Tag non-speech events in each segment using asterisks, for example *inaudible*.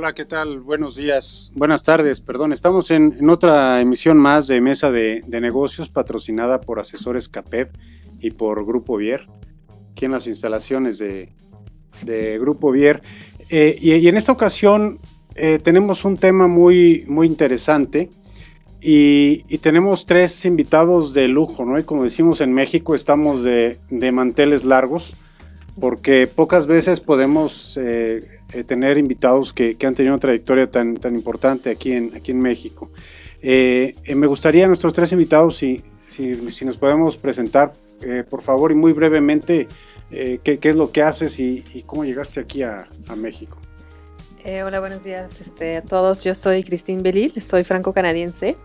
Hola, ¿qué tal? Buenos días, buenas tardes, perdón. Estamos en, otra emisión más de Mesa de, Negocios patrocinada por Asesores CAPEP y por Grupo Vier, aquí en las instalaciones de, Grupo Vier. Eh, y, en esta ocasión eh, tenemos un tema muy, muy interesante y, tenemos tres invitados de lujo, ¿no? Y como decimos en México, estamos de, manteles largos porque pocas veces podemos... Eh, eh, tener invitados que, han tenido una trayectoria tan, tan importante aquí en, aquí en México. Eh, me gustaría a nuestros tres invitados, si, si, si nos podemos presentar, por favor, y muy brevemente, qué, qué, es lo que haces y, y cómo llegaste aquí a, a México. Eh, hola, buenos días este, a todos. Yo soy Cristín Belil, soy franco-canadiense.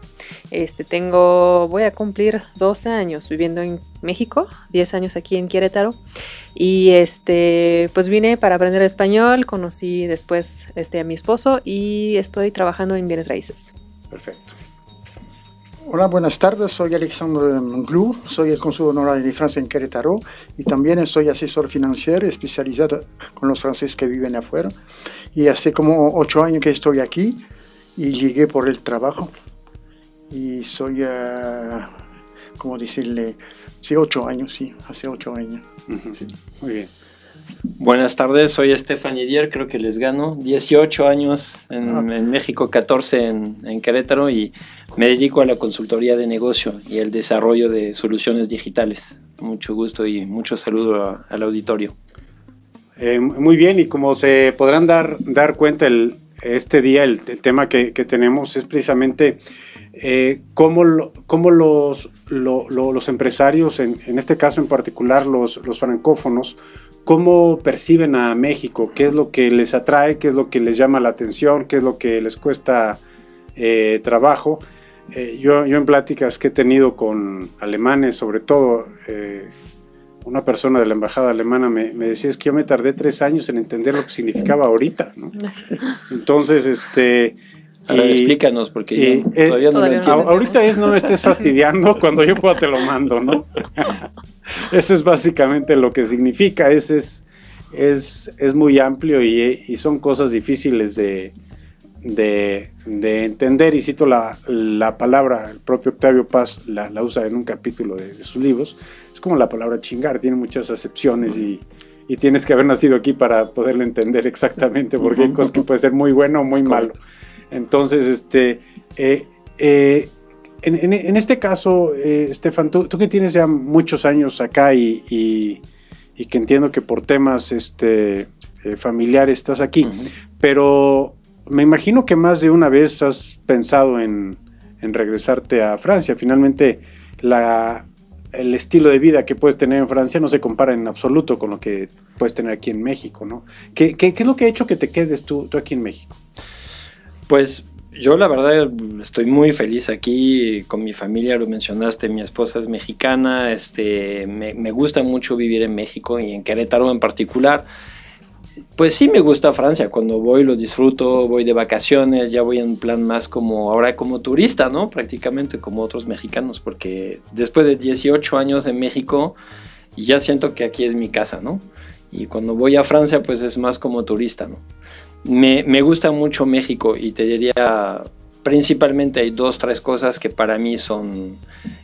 Este, tengo, voy a cumplir 12 años viviendo en México, 10 años aquí en Querétaro. Y este, pues vine para aprender español, conocí después este, a mi esposo y estoy trabajando en bienes raíces. Perfecto. Hola, buenas tardes. Soy Alexandre Glou, soy el consul honorario de Francia en Querétaro y también soy asesor financiero especializado con los franceses que viven afuera. Y hace como ocho años que estoy aquí y llegué por el trabajo. Y soy, uh, ¿cómo decirle? Sí, ocho años, sí, hace ocho años. Muy bien. Buenas tardes, soy Estefan Dier, creo que les gano. 18 años en, ah. México, 14 en, Querétaro y me dedico a la consultoría de negocio y el desarrollo de soluciones digitales. Mucho gusto y mucho saludo al auditorio. Eh, muy bien, y como se podrán dar, dar cuenta, el, este día el, tema que, tenemos es precisamente eh, cómo, los, los empresarios, en, en, este caso en particular los, los francófonos, cómo perciben a México, qué es lo que les atrae, qué es lo que les llama la atención, qué es lo que les cuesta eh, trabajo. Eh, yo, en pláticas que he tenido con alemanes, sobre todo, eh, una persona de la embajada alemana me, decía es que yo me tardé tres años en entender lo que significaba ahorita. *laughs* Entonces, este... explícanos, porque todavía no lo entiendo. Ahorita es no me estés *laughs* fastidiando, cuando yo pueda te lo mando, ¿no? *laughs* Eso es básicamente lo que significa. Es, es, es, muy amplio y, son cosas difíciles de, de, entender. Y cito la, palabra, el propio Octavio Paz la, usa en un capítulo de, sus libros. Es como la palabra chingar, tiene muchas acepciones y, tienes que haber nacido aquí para poderlo entender exactamente, porque hay cosas que puede ser muy bueno o muy malo. Entonces, este. Eh, eh, en, este caso, eh, Estefan, tú, que tienes ya muchos años acá y, que entiendo que por temas este, eh, familiares estás aquí, pero me imagino que más de una vez has pensado en, regresarte a Francia. Finalmente, la, el estilo de vida que puedes tener en Francia no se compara en absoluto con lo que puedes tener aquí en México, ¿no? ¿Qué, qué, es lo que ha hecho que te quedes tú, tú aquí en México? Pues yo la verdad estoy muy feliz aquí con mi familia, lo mencionaste, mi esposa es mexicana, este, me, gusta mucho vivir en México y en Querétaro en particular. Pues sí me gusta Francia, cuando voy lo disfruto, voy de vacaciones, ya voy en plan más como ahora como turista, ¿no? Prácticamente como otros mexicanos, porque después de 18 años en México ya siento que aquí es mi casa, ¿no? Y cuando voy a Francia pues es más como turista, ¿no? Me, gusta mucho México y te diría, principalmente hay dos, tres cosas que para mí son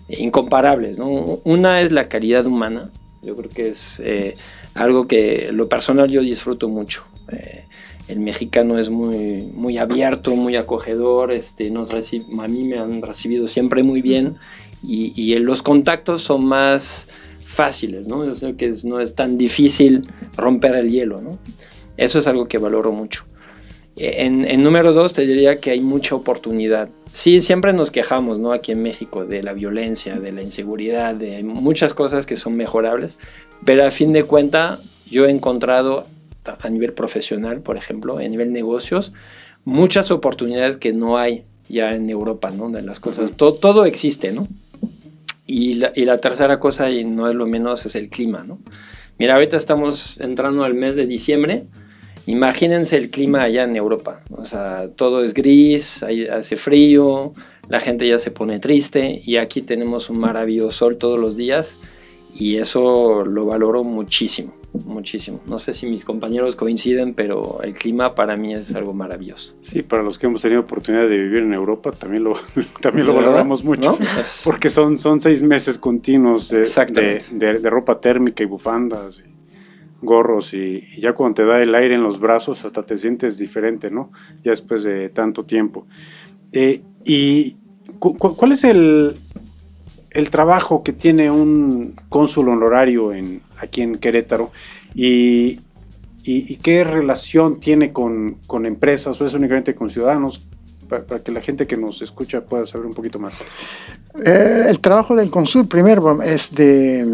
incomparables. ¿no? Una es la calidad humana, yo creo que es eh, algo que lo personal yo disfruto mucho. Eh, el mexicano es muy, muy abierto, muy acogedor, este, nos a mí me han recibido siempre muy bien y, los contactos son más fáciles, ¿no? Sé que no es tan difícil romper el hielo, ¿no? Eso es algo que valoro mucho. En, número dos, te diría que hay mucha oportunidad. Sí, siempre nos quejamos, ¿no? Aquí en México de la violencia, de la inseguridad, de muchas cosas que son mejorables, pero a fin de cuentas yo he encontrado a nivel profesional, por ejemplo, a nivel negocios, muchas oportunidades que no hay ya en Europa, ¿no? De las cosas, todo, todo existe, ¿no? Y la, y la, tercera cosa, y no es lo menos, es el clima, ¿no? Mira, ahorita estamos entrando al mes de diciembre, imagínense el clima allá en Europa, o sea, todo es gris, hace frío, la gente ya se pone triste, y aquí tenemos un maravilloso sol todos los días, y eso lo valoro muchísimo muchísimo. No sé si mis compañeros coinciden, pero el clima para mí es algo maravilloso. Sí, para los que hemos tenido oportunidad de vivir en Europa también lo, *laughs* también lo valoramos mucho, porque son, son seis meses continuos de, de, ropa térmica y bufandas. Gorros y, ya cuando te da el aire en los brazos hasta te sientes diferente, ¿no? Ya después de tanto tiempo. Eh, ¿Y cuál es el, el trabajo que tiene un cónsul honorario en, aquí en Querétaro y, y, qué relación tiene con, con, empresas o es únicamente con ciudadanos para, que la gente que nos escucha pueda saber un poquito más. Eh, el trabajo del cónsul primero es de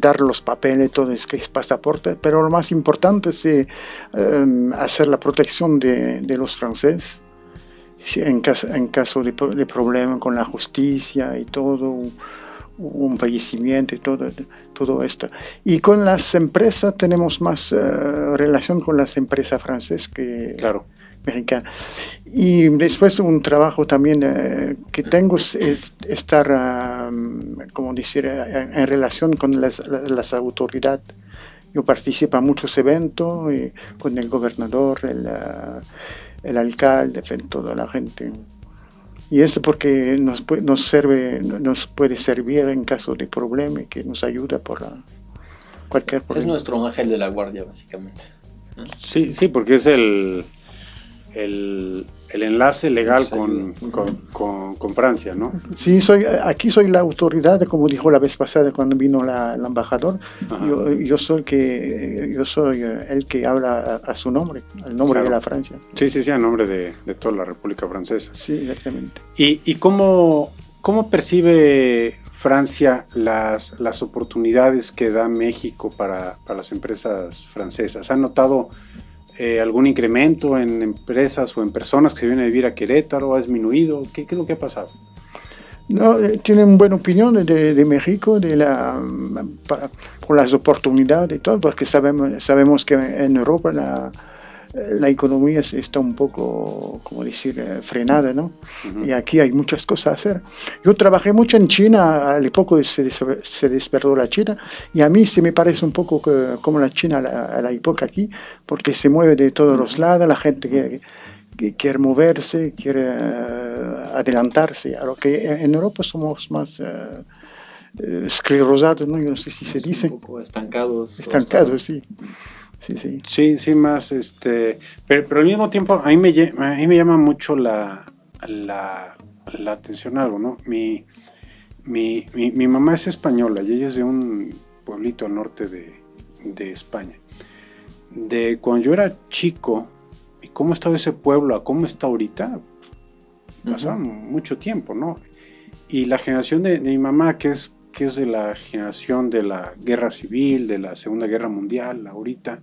dar los papeles, todo es que es pasaporte, pero lo más importante es eh, em, hacer la protección de, los franceses en caso, de, de problema con la justicia y todo, un fallecimiento y todo, todo esto. Y con las empresas tenemos más eh, relación con las empresas francesas que claro. Y después un trabajo también eh, que tengo es estar, como decir, en, relación con las, las, autoridades. Yo participo en muchos eventos y con el gobernador, el... Uh, el alcalde, toda la gente. Y eso porque nos, nos, sirve, nos puede servir en caso de problema y que nos ayuda por cualquier problema. Es nuestro ángel de la guardia, básicamente. Sí, sí, porque es el, el, el enlace legal con, con, con, Francia, ¿no? Sí, soy, aquí soy la autoridad, como dijo la vez pasada cuando vino la, el embajador. Yo, yo, soy que, yo soy el que habla a, su nombre, al nombre de la Francia. Sí, sí, sí, a nombre de, de, toda la República Francesa. Sí, exactamente. ¿Y, y cómo, cómo percibe Francia las, las oportunidades que da México para, para las empresas francesas? ¿Han notado eh, algún incremento en empresas o en personas que se vienen a vivir a Querétaro? ¿Ha disminuido? ¿Qué, qué es lo que ha pasado? No, eh, tienen buena opinión de, de México, de la, por las oportunidades y todo, porque sabemos, sabemos que en Europa la, la economía está un poco, como decir, eh, frenada, ¿no? Y aquí hay muchas cosas a hacer. Yo trabajé mucho en China, al poco se, se despertó la China, y a mí se me parece un poco como la China a la, época aquí, porque se mueve de todos los lados, la gente que, quiere moverse, quiere eh, adelantarse, a lo que en Europa somos más... Uh, esclerosados, ¿no? Yo no sé si se dice. Un poco estancados. Estancados, sí sí, sí. Sí, sí, más, este, pero, al mismo tiempo a mí me, a mí me llama mucho la, la, la atención algo, ¿no? Mi, mi, mi, mamá es española y ella es de un pueblito al norte de, de España. De cuando yo era chico y cómo estaba ese pueblo a cómo está ahorita, pasaba mucho tiempo, ¿no? Y la generación de, de mi mamá, que es que es de la generación de la guerra civil, de la Segunda Guerra Mundial, ahorita,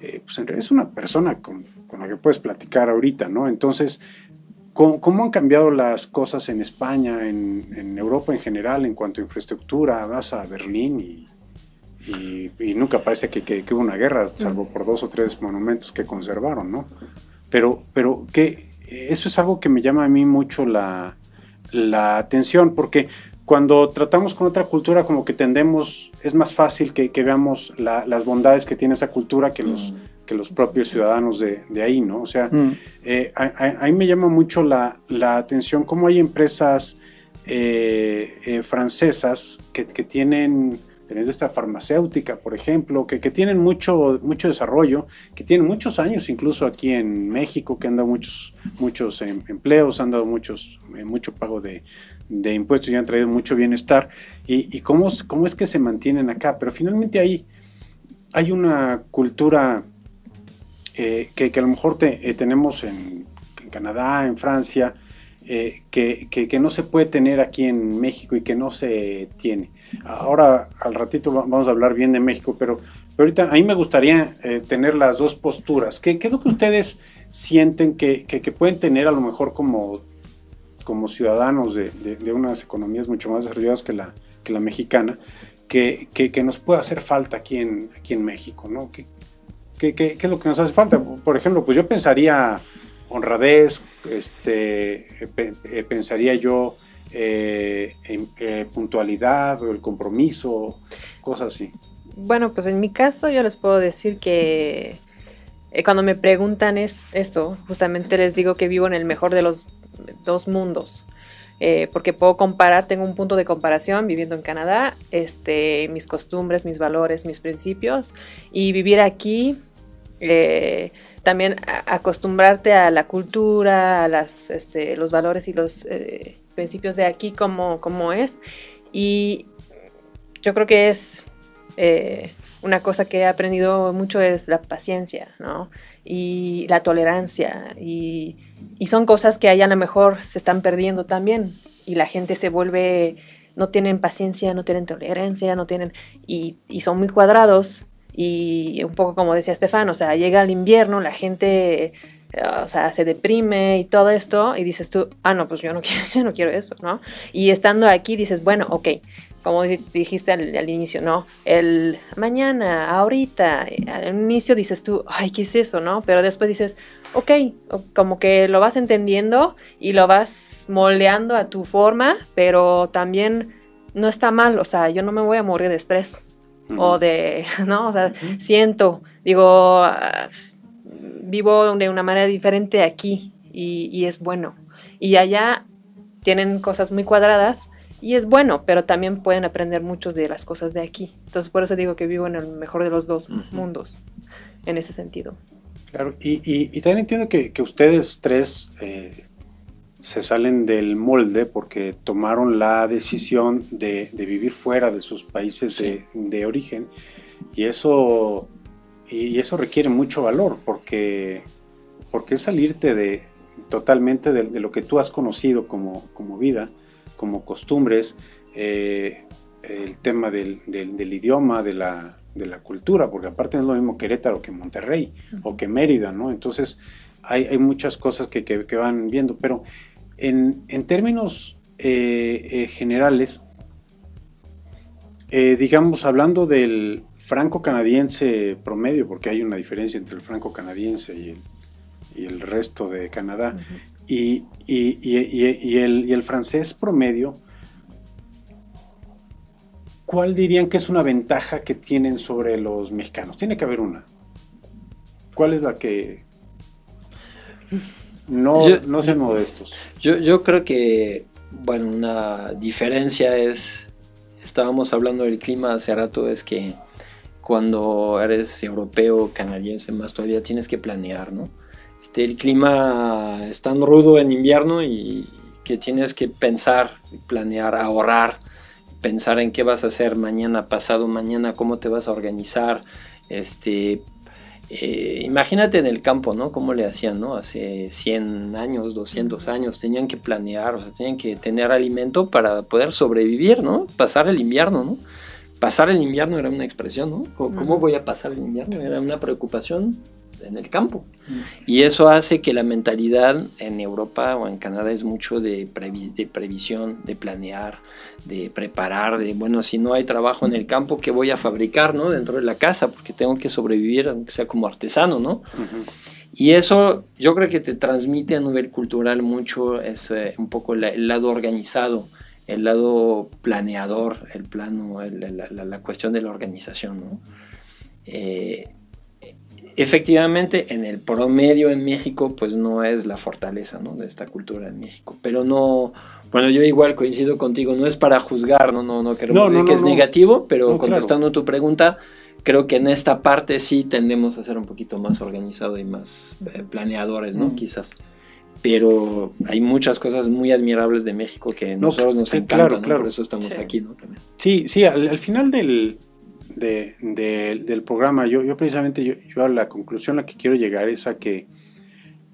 eh, pues en realidad es una persona con, la que puedes platicar ahorita, ¿no? Entonces, ¿cómo, han cambiado las cosas en España, en, Europa en general, en cuanto a infraestructura? Vas a Berlín y, y, nunca parece que, que, hubo una guerra, salvo por dos o tres monumentos que conservaron, ¿no? Pero, pero que eso es algo que me llama a mí mucho la, la atención, porque cuando tratamos con otra cultura, como que tendemos, es más fácil que, veamos las bondades que tiene esa cultura que los, mm. que los propios ciudadanos de, ahí, ¿no? O sea, mm. eh, a, mí me llama mucho la, atención cómo hay empresas eh, eh, francesas que, tienen teniendo esta farmacéutica, por ejemplo, que, que, tienen mucho, mucho desarrollo, que tienen muchos años incluso aquí en México, que han dado muchos, muchos em, empleos, han dado muchos, mucho pago de, de impuestos y han traído mucho bienestar y, cómo, cómo, es que se mantienen acá. Pero finalmente ahí hay una cultura eh, que, a lo mejor eh, tenemos en, Canadá, en Francia, eh, que, que, no se puede tener aquí en México y que no se tiene. Ahora, al ratito vamos a hablar bien de México, pero, pero ahorita a mí me gustaría tener las dos posturas. ¿Qué, ¿Qué, es lo que ustedes sienten que, que, pueden tener a lo mejor como, como ciudadanos de, de, unas economías mucho más desarrolladas que la, que la mexicana, que, que, nos puede hacer falta aquí en, aquí en México? ¿no? ¿Qué, qué, qué, es lo que nos hace falta? Por ejemplo, pues yo pensaría honradez, este, eh, pensaría yo eh, eh, puntualidad o el compromiso, cosas así. Bueno, pues en mi caso yo les puedo decir que cuando me preguntan esto, justamente les digo que vivo en el mejor de los dos mundos. porque puedo comparar, tengo un punto de comparación viviendo en Canadá, este, mis costumbres, mis valores, mis principios, y vivir aquí también acostumbrarte a la cultura, a las, este, los valores y los eh, principios de aquí como, como es. Y yo creo que es eh, una cosa que he aprendido mucho es la paciencia, ¿no? Y la tolerancia. Y, y son cosas que allá a lo mejor se están perdiendo también. Y la gente se vuelve, no tienen paciencia, no tienen tolerancia, no tienen, y, y son muy cuadrados y un poco como decía Estefan, o sea, llega el invierno, la gente, o sea, se deprime y todo esto, y dices tú, ah, no, pues yo no *laughs* quiero, yo no quiero eso, ¿no? Y estando aquí dices, bueno, ok, como dijiste al, inicio, ¿no? El mañana, ahorita, al inicio dices tú, ay, ¿qué es eso, no? Pero después dices, ok, como que lo vas entendiendo y lo vas moldeando a tu forma, pero también no está mal, o sea, yo no me voy a morir de estrés o de, *laughs* ¿no? O sea, siento, digo, ah, vivo de una manera diferente aquí y, es bueno. Y allá tienen cosas muy cuadradas y es bueno, pero también pueden aprender mucho de las cosas de aquí. Entonces, por eso digo que vivo en el mejor de los dos mundos, en ese sentido. Claro, y, y, también entiendo que, que ustedes tres eh, se salen del molde porque tomaron la decisión de, vivir fuera de sus países de, origen y eso, y eso requiere mucho valor porque, porque es salirte de, totalmente de, lo que tú has conocido como, como vida, como costumbres, eh, el tema del, idioma, de la, de la, cultura, porque aparte no es lo mismo Querétaro que Monterrey o que Mérida, ¿no? Entonces hay, hay muchas cosas que, que van viendo, pero en, términos eh, eh, generales, digamos, hablando del franco-canadiense promedio, porque hay una diferencia entre el franco-canadiense y el, resto de Canadá, y, el, y, el, francés promedio, ¿cuál dirían que es una ventaja que tienen sobre los mexicanos? Tiene que haber una. ¿Cuál es la que... No, no sean modestos. Yo, yo creo que, bueno, una diferencia es, estábamos hablando del clima hace rato, es que cuando eres europeo, canadiense, más todavía tienes que planear, ¿no? Este, el clima es tan rudo en invierno y que tienes que pensar, planear, ahorrar, pensar en qué vas a hacer mañana, pasado mañana, cómo te vas a organizar, este, eh, imagínate en el campo, ¿no? Cómo le hacían, ¿no? Hace 100 años, 200 años, tenían que planear, o sea, tenían que tener alimento para poder sobrevivir, ¿no? Pasar el invierno, ¿no? Pasar el invierno era una expresión, ¿no? ¿Cómo voy a pasar el invierno? Era una preocupación en el campo. Y eso hace que la mentalidad en Europa o en Canadá es mucho de, de, previsión, de planear, de preparar, de, bueno, si no hay trabajo en el campo, ¿qué voy a fabricar, no? Dentro de la casa, porque tengo que sobrevivir, aunque sea como artesano, ¿no? Y eso yo creo que te transmite a nivel cultural mucho, es eh, un poco el lado organizado, el lado planeador, el plano, la, la, cuestión de la organización, ¿no? Eh, efectivamente en el promedio en México pues no es la fortaleza ¿no? de esta cultura en México. Pero no bueno yo igual coincido contigo no es para juzgar no no no queremos decir que es negativo pero contestando tu pregunta creo que en esta parte sí tendemos a ser un poquito más organizados y más eh, planeadores no mm. quizás. Pero hay muchas cosas muy admirables de México que nosotros nos encantan claro, por eso estamos aquí no También. sí sí al final del del programa. Yo, yo precisamente, yo, yo, a la conclusión a la que quiero llegar es a que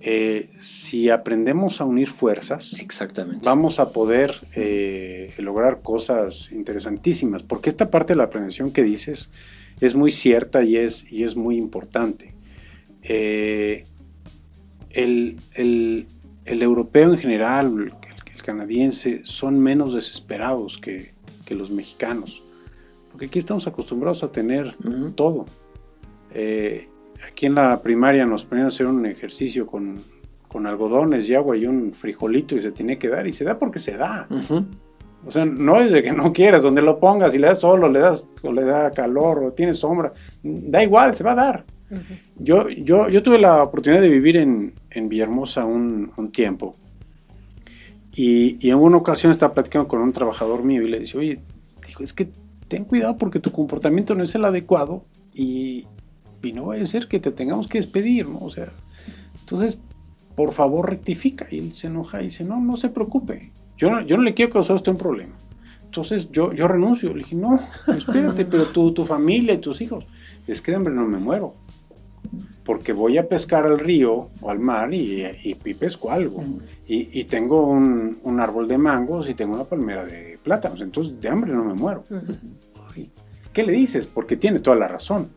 eh, si aprendemos a unir fuerzas, Exactamente. vamos a poder eh, lograr cosas interesantísimas, porque esta parte de la prevención que dices es muy cierta y es, y es muy importante. Eh, el, el- el europeo en general, el, el canadiense, son menos desesperados que, que los mexicanos, porque aquí estamos acostumbrados a tener todo. Eh, aquí en la primaria nos ponían a hacer un ejercicio con, con algodones y agua y un frijolito y se tiene que dar y se da porque se da. O sea, no es de que no quieras, donde lo pongas y le das solo, le das o le da calor o tiene sombra, da igual, se va a dar. Ujú. Yo, yo, yo tuve la oportunidad de vivir en, en Villahermosa un, un tiempo y, y en una ocasión estaba platicando con un trabajador mío y le dice, oye, dijo, es que ten cuidado porque tu comportamiento no es el adecuado y, y no vaya a ser que te tengamos que despedir, ¿no? O sea, entonces, por favor, rectifica. Y él se enoja y dice, no, no se preocupe, yo no, yo no le quiero causar a usted un problema. Entonces yo, yo renuncio. Le dije, no, espérate, *laughs* pero tu, tu familia y tus hijos. Es que de hambre no me muero. Porque voy a pescar al río o al mar y, y- y pesco algo. Y, y tengo un, un árbol de mangos y tengo una palmera de plátanos. Entonces de hambre no me muero. Ay, ¿Qué le dices? Porque tiene toda la razón.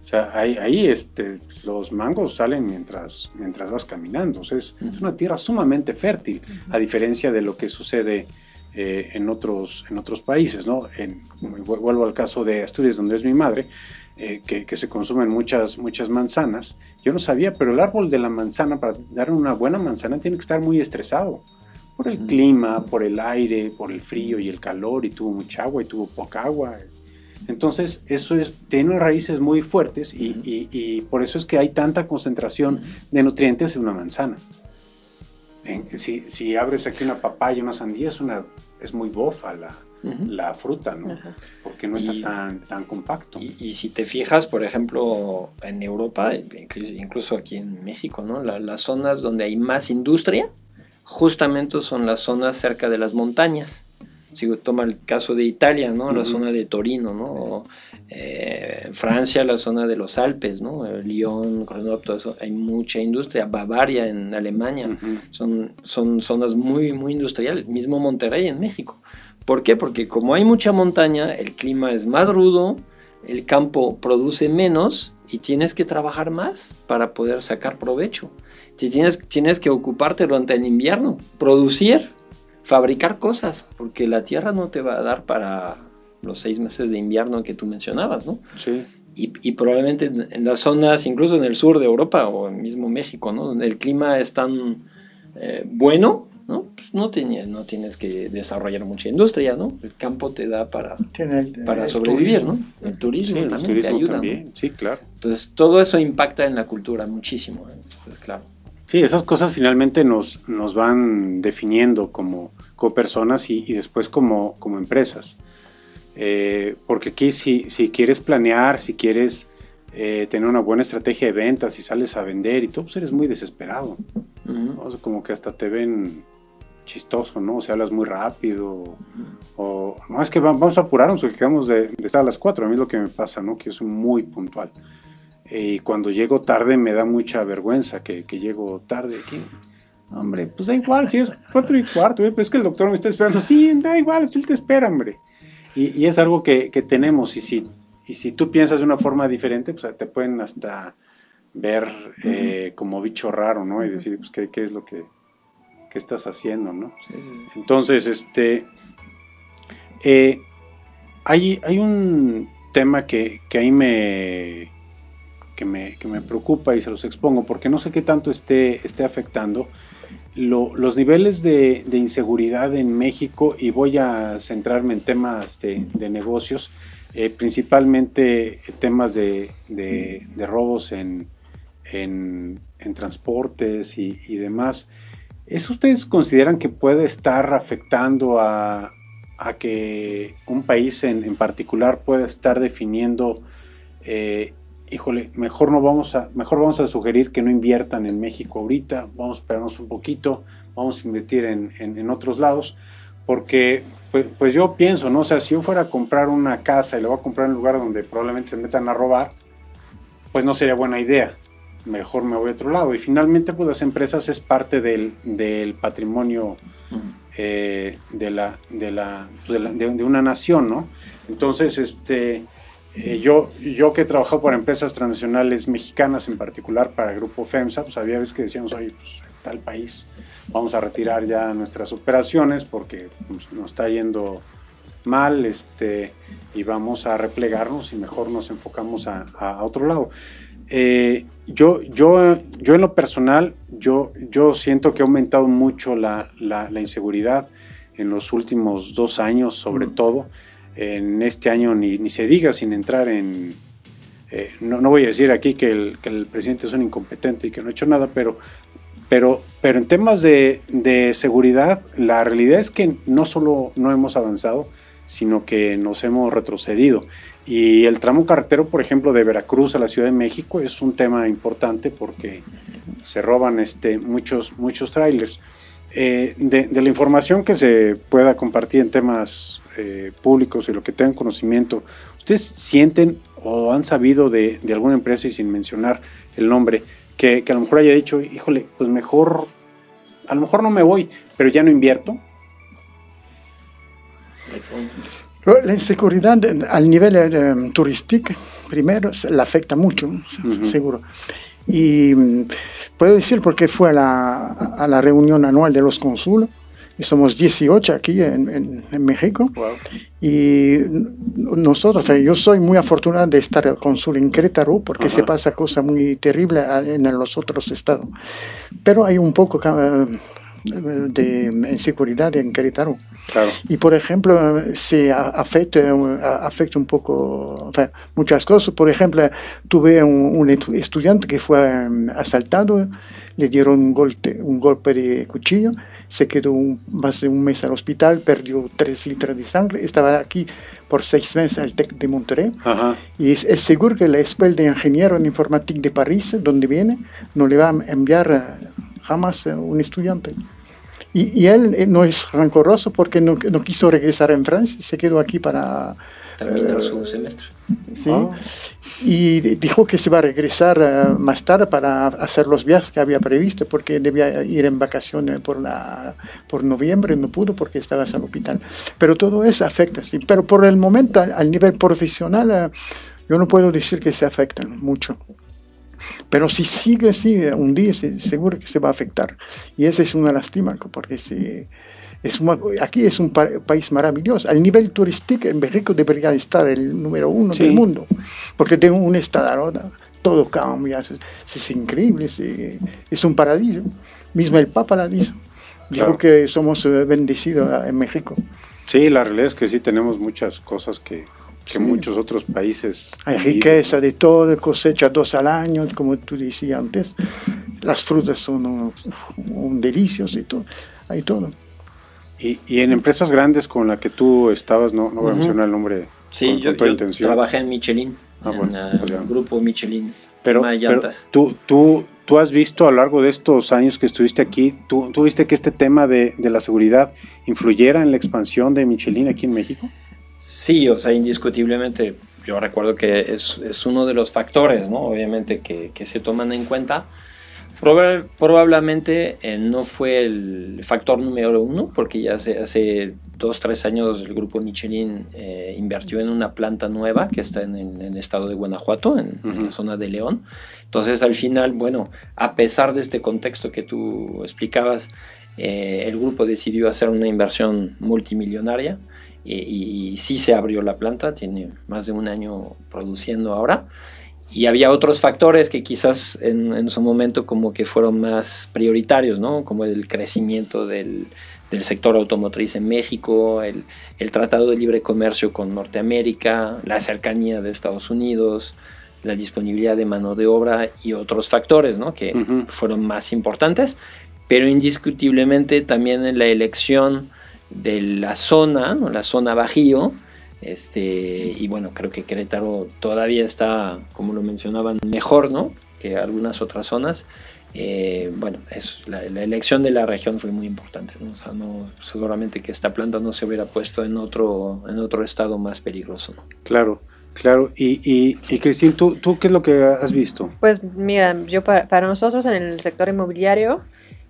O sea, ahí, ahí, este, los mangos salen mientras, mientras vas caminando. O sea, es, es una tierra sumamente fértil, a diferencia de lo que sucede eh, en, otros, en otros países. ¿no? En, vu- vuelvo al caso de Asturias, donde es mi madre, eh, que, que se consumen muchas, muchas manzanas. Yo no sabía, pero el árbol de la manzana, para dar una buena manzana, tiene que estar muy estresado. Por el Mm. clima, por el aire, por el frío y el calor, y tuvo mucha agua y tuvo poca agua. Entonces, eso es, tiene raíces muy fuertes y, y- y por eso es que hay tanta concentración de nutrientes en una manzana. En- si, si abres aquí una papaya, una sandía, es, una, es muy bofa la, La fruta, ¿no? Ajá. Porque no está Y- tan, tan compacto. Y, y si te fijas, por ejemplo, en Europa, incluso, incluso aquí en México, ¿no? La- las zonas donde hay más industria, justamente son las zonas cerca de las montañas. Si toma el caso de Italia, ¿no? La zona de Torino, ¿no? O, eh, Francia, la zona de los Alpes, ¿no? Eh, Lyon, Grenoble, todo eso, hay mucha industria. Bavaria en Alemania, son, son zonas muy, muy industriales. Mismo Monterrey en México. ¿Por qué? Porque como hay mucha montaña, el clima es más rudo, el campo produce menos y tienes que trabajar más para poder sacar provecho. Tienes, tienes que ocuparte durante el invierno, producir, fabricar cosas, porque la tierra no te va a dar para los seis meses de invierno que tú mencionabas, ¿no? Sí. y, y probablemente en, las zonas, incluso en el sur de Europa o en mismo México, ¿no? donde el clima es tan eh, bueno, ¿no? Pues no, tenía- no tienes que desarrollar mucha industria, ¿no? El campo te da para, Tiene el- para el sobrevivir, turismo. ¿no? El turismo Sí, el también te turismo ayuda. ¿no? también. Sí, claro. Entonces, todo eso impacta en la cultura muchísimo, ¿eh? Es claro. Sí, esas cosas finalmente nos, nos van definiendo como, como personas y, y después como, como empresas. Eh, porque aquí si, si quieres planear, si quieres eh, tener una buena estrategia de ventas, si sales a vender y todo, pues eres muy desesperado. Ujú. ¿no? O sea, como que hasta te ven chistoso, ¿no? O sea, hablas muy rápido. O, no, es que va- vamos a apurarnos porque quedamos de, estar a las 4. A mí es lo que me pasa, ¿no? Que yo soy muy puntual. Eh, Y cuando llego tarde me da mucha vergüenza que, que llego tarde aquí. Hombre, pues da igual, si es cuatro y cuarto, güey, pero es que el doctor me está esperando. Sí, da igual, si él te espera, hombre. Y, es algo que, que tenemos. Y si, y si tú piensas de una forma diferente, pues te pueden hasta ver eh, como bicho raro, ¿no? Y decir, pues, ¿qué, qué es lo que, que estás haciendo, ¿no? Sí, sí, sí. Entonces, este, eh, hay, hay un tema que, que ahí me que, me, que me preocupa y se los expongo, porque no sé qué tanto esté, esté afectando lo- los niveles de, de inseguridad en México, y voy a centrarme en temas de, de negocios, eh, principalmente temas de, de- robos en, en- en transportes y, y demás. ¿Eso ustedes consideran que puede estar afectando a, que un país en, en particular pueda estar definiendo, eh, híjole, mejor no vamos a, mejor vamos a sugerir que no inviertan en México ahorita, vamos a esperarnos un poquito, vamos a invertir en, en- en otros lados, porque pues, pues yo pienso, ¿no? O sea, si yo fuera a comprar una casa y la voy a comprar en un lugar donde probablemente se metan a robar, pues no sería buena idea. Mejor me voy a otro lado. Y finalmente, pues las empresas es parte del, del patrimonio eh, de, la, de, la, pues, de, de, una nación, ¿no? Entonces, este, eh, yo, yo que he trabajado por empresas transnacionales mexicanas, en particular para el Grupo FEMSA, pues había veces que decíamos, oye, pues tal país, vamos a retirar ya nuestras operaciones porque pues, nos está yendo mal este, y vamos a replegarnos y mejor nos enfocamos a, a otro lado. Eh, yo, yo, yo en lo personal, yo, yo siento que ha aumentado mucho la, la, inseguridad en los últimos dos años, sobre mm. todo. En este año ni, ni, se diga sin entrar en... Eh, no, no, voy a decir aquí que el, que el, presidente es un incompetente y que no ha hecho nada, pero, pero, pero en temas de, de seguridad, la realidad es que no solo no hemos avanzado, sino que nos hemos retrocedido. Y el tramo carretero, por ejemplo, de Veracruz a la Ciudad de México es un tema importante porque se roban este, muchos, muchos trailers. Eh, de, la información que se pueda compartir en temas eh, públicos y lo que tengan conocimiento, ¿ustedes sienten o han sabido de, alguna empresa y sin mencionar el nombre, que, que, a lo mejor haya dicho, híjole, pues mejor, a lo mejor no me voy, pero ya no invierto? La inseguridad al nivel eh, turístico, primero, la afecta mucho, seguro. Y mm, puedo decir porque fue a la, a la, reunión anual de los cónsulos, y somos 18 aquí en, en, México, y nosotros, yo soy muy afortunado de estar cónsul en Querétaro, porque se pasa cosa muy terrible en los otros estados. Pero hay un poco de inseguridad en Querétaro. Y por ejemplo, se afecta, afecta un poco muchas cosas. Por ejemplo, tuve un, estudiante que fue um, asaltado, le dieron un golpe, un golpe de cuchillo, se quedó más de un mes al hospital, perdió tres litros de sangre, estaba aquí por seis meses al TEC de Monterrey. Y es, seguro que la Escuela de Ingeniero en Informática de París, donde viene, no le va a enviar jamás un estudiante. Y, él eh, no es rancoroso porque no, no, quiso regresar en Francia, se quedó aquí para... Terminar eh, su semestre. Sí. Ah. Y dijo que se va a regresar eh, más tarde para hacer los viajes que había previsto, porque debía ir en vacaciones por, la, por noviembre, no pudo porque estaba en el hospital. Pero todo eso afecta, sí. Pero por el momento, al, nivel profesional, yo no puedo decir que se afectan mucho. Pero si sigue así, un día seguro que se va a afectar. Y esa es una lástima, porque es aquí es un país maravilloso. Al nivel turístico, en México debería estar el número uno del mundo, porque tengo un estado, todo cambia, es, increíble, es, un paraíso. Mismo el Papa la dice. Dijo que somos eh, bendecidos en México. Sí, la realidad es que sí tenemos muchas cosas que, que muchos otros países. Hay riqueza de todo, cosecha dos al año, como tú decías antes. Las frutas son un, un y todo, hay todo. Y, y, en empresas grandes con las que tú estabas, no, no voy a mencionar el nombre. Sí, yo, trabajé en Michelin, ah, en el pues grupo Michelin. Pero, pero tú, tú, tú has visto a lo largo de estos años que estuviste aquí, ¿tú, tú viste que este tema de, de la seguridad influyera en la expansión de Michelin aquí en México? Sí, o sea, indiscutiblemente yo recuerdo que es, es uno de los factores, ¿no? Obviamente que, que se toman en cuenta. probablemente eh, no fue el factor número uno, porque ya hace, hace dos, tres años el grupo Michelin eh, invirtió en una planta nueva que está en, el estado de Guanajuato, en, la zona de León. Entonces, al final, bueno, a pesar de este contexto que tú explicabas, eh, el grupo decidió hacer una inversión multimillonaria y, sí se abrió la planta, tiene más de un año produciendo ahora. Y había otros factores que quizás en, su momento como que fueron más prioritarios, ¿no? Como el crecimiento del, del sector automotriz en México, el, el, Tratado de Libre Comercio con Norteamérica, la cercanía de Estados Unidos, la disponibilidad de mano de obra y otros factores, ¿no? Que fueron más importantes, pero indiscutiblemente también en la elección de la zona, ¿no? la zona Bajío. Este, y bueno, creo que Querétaro todavía está, como lo mencionaban, mejor ¿no? que algunas otras zonas. Eh, bueno, es, la, elección de la región fue muy importante. ¿no? O sea, no, seguramente que esta planta no se hubiera puesto en otro, en otro estado más peligroso. ¿no? Claro. Claro, y, y, y Cristín, ¿tú, ¿tú qué es lo que has visto? Pues mira, yo para, para nosotros en el sector inmobiliario,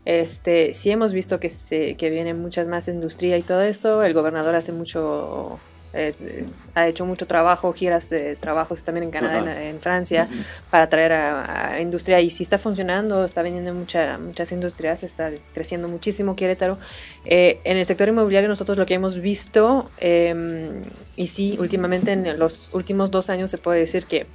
este, sí hemos visto que, se, que viene muchas más industria y todo esto. El gobernador hace mucho eh, ha hecho mucho trabajo, giras de trabajos también en Canadá, en, en, Francia, para traer a, a, industria y sí está funcionando, está vendiendo mucha, muchas industrias, está creciendo muchísimo Querétaro. Eh, en el sector inmobiliario nosotros lo que hemos visto, eh, y sí, últimamente en los últimos dos años se puede decir que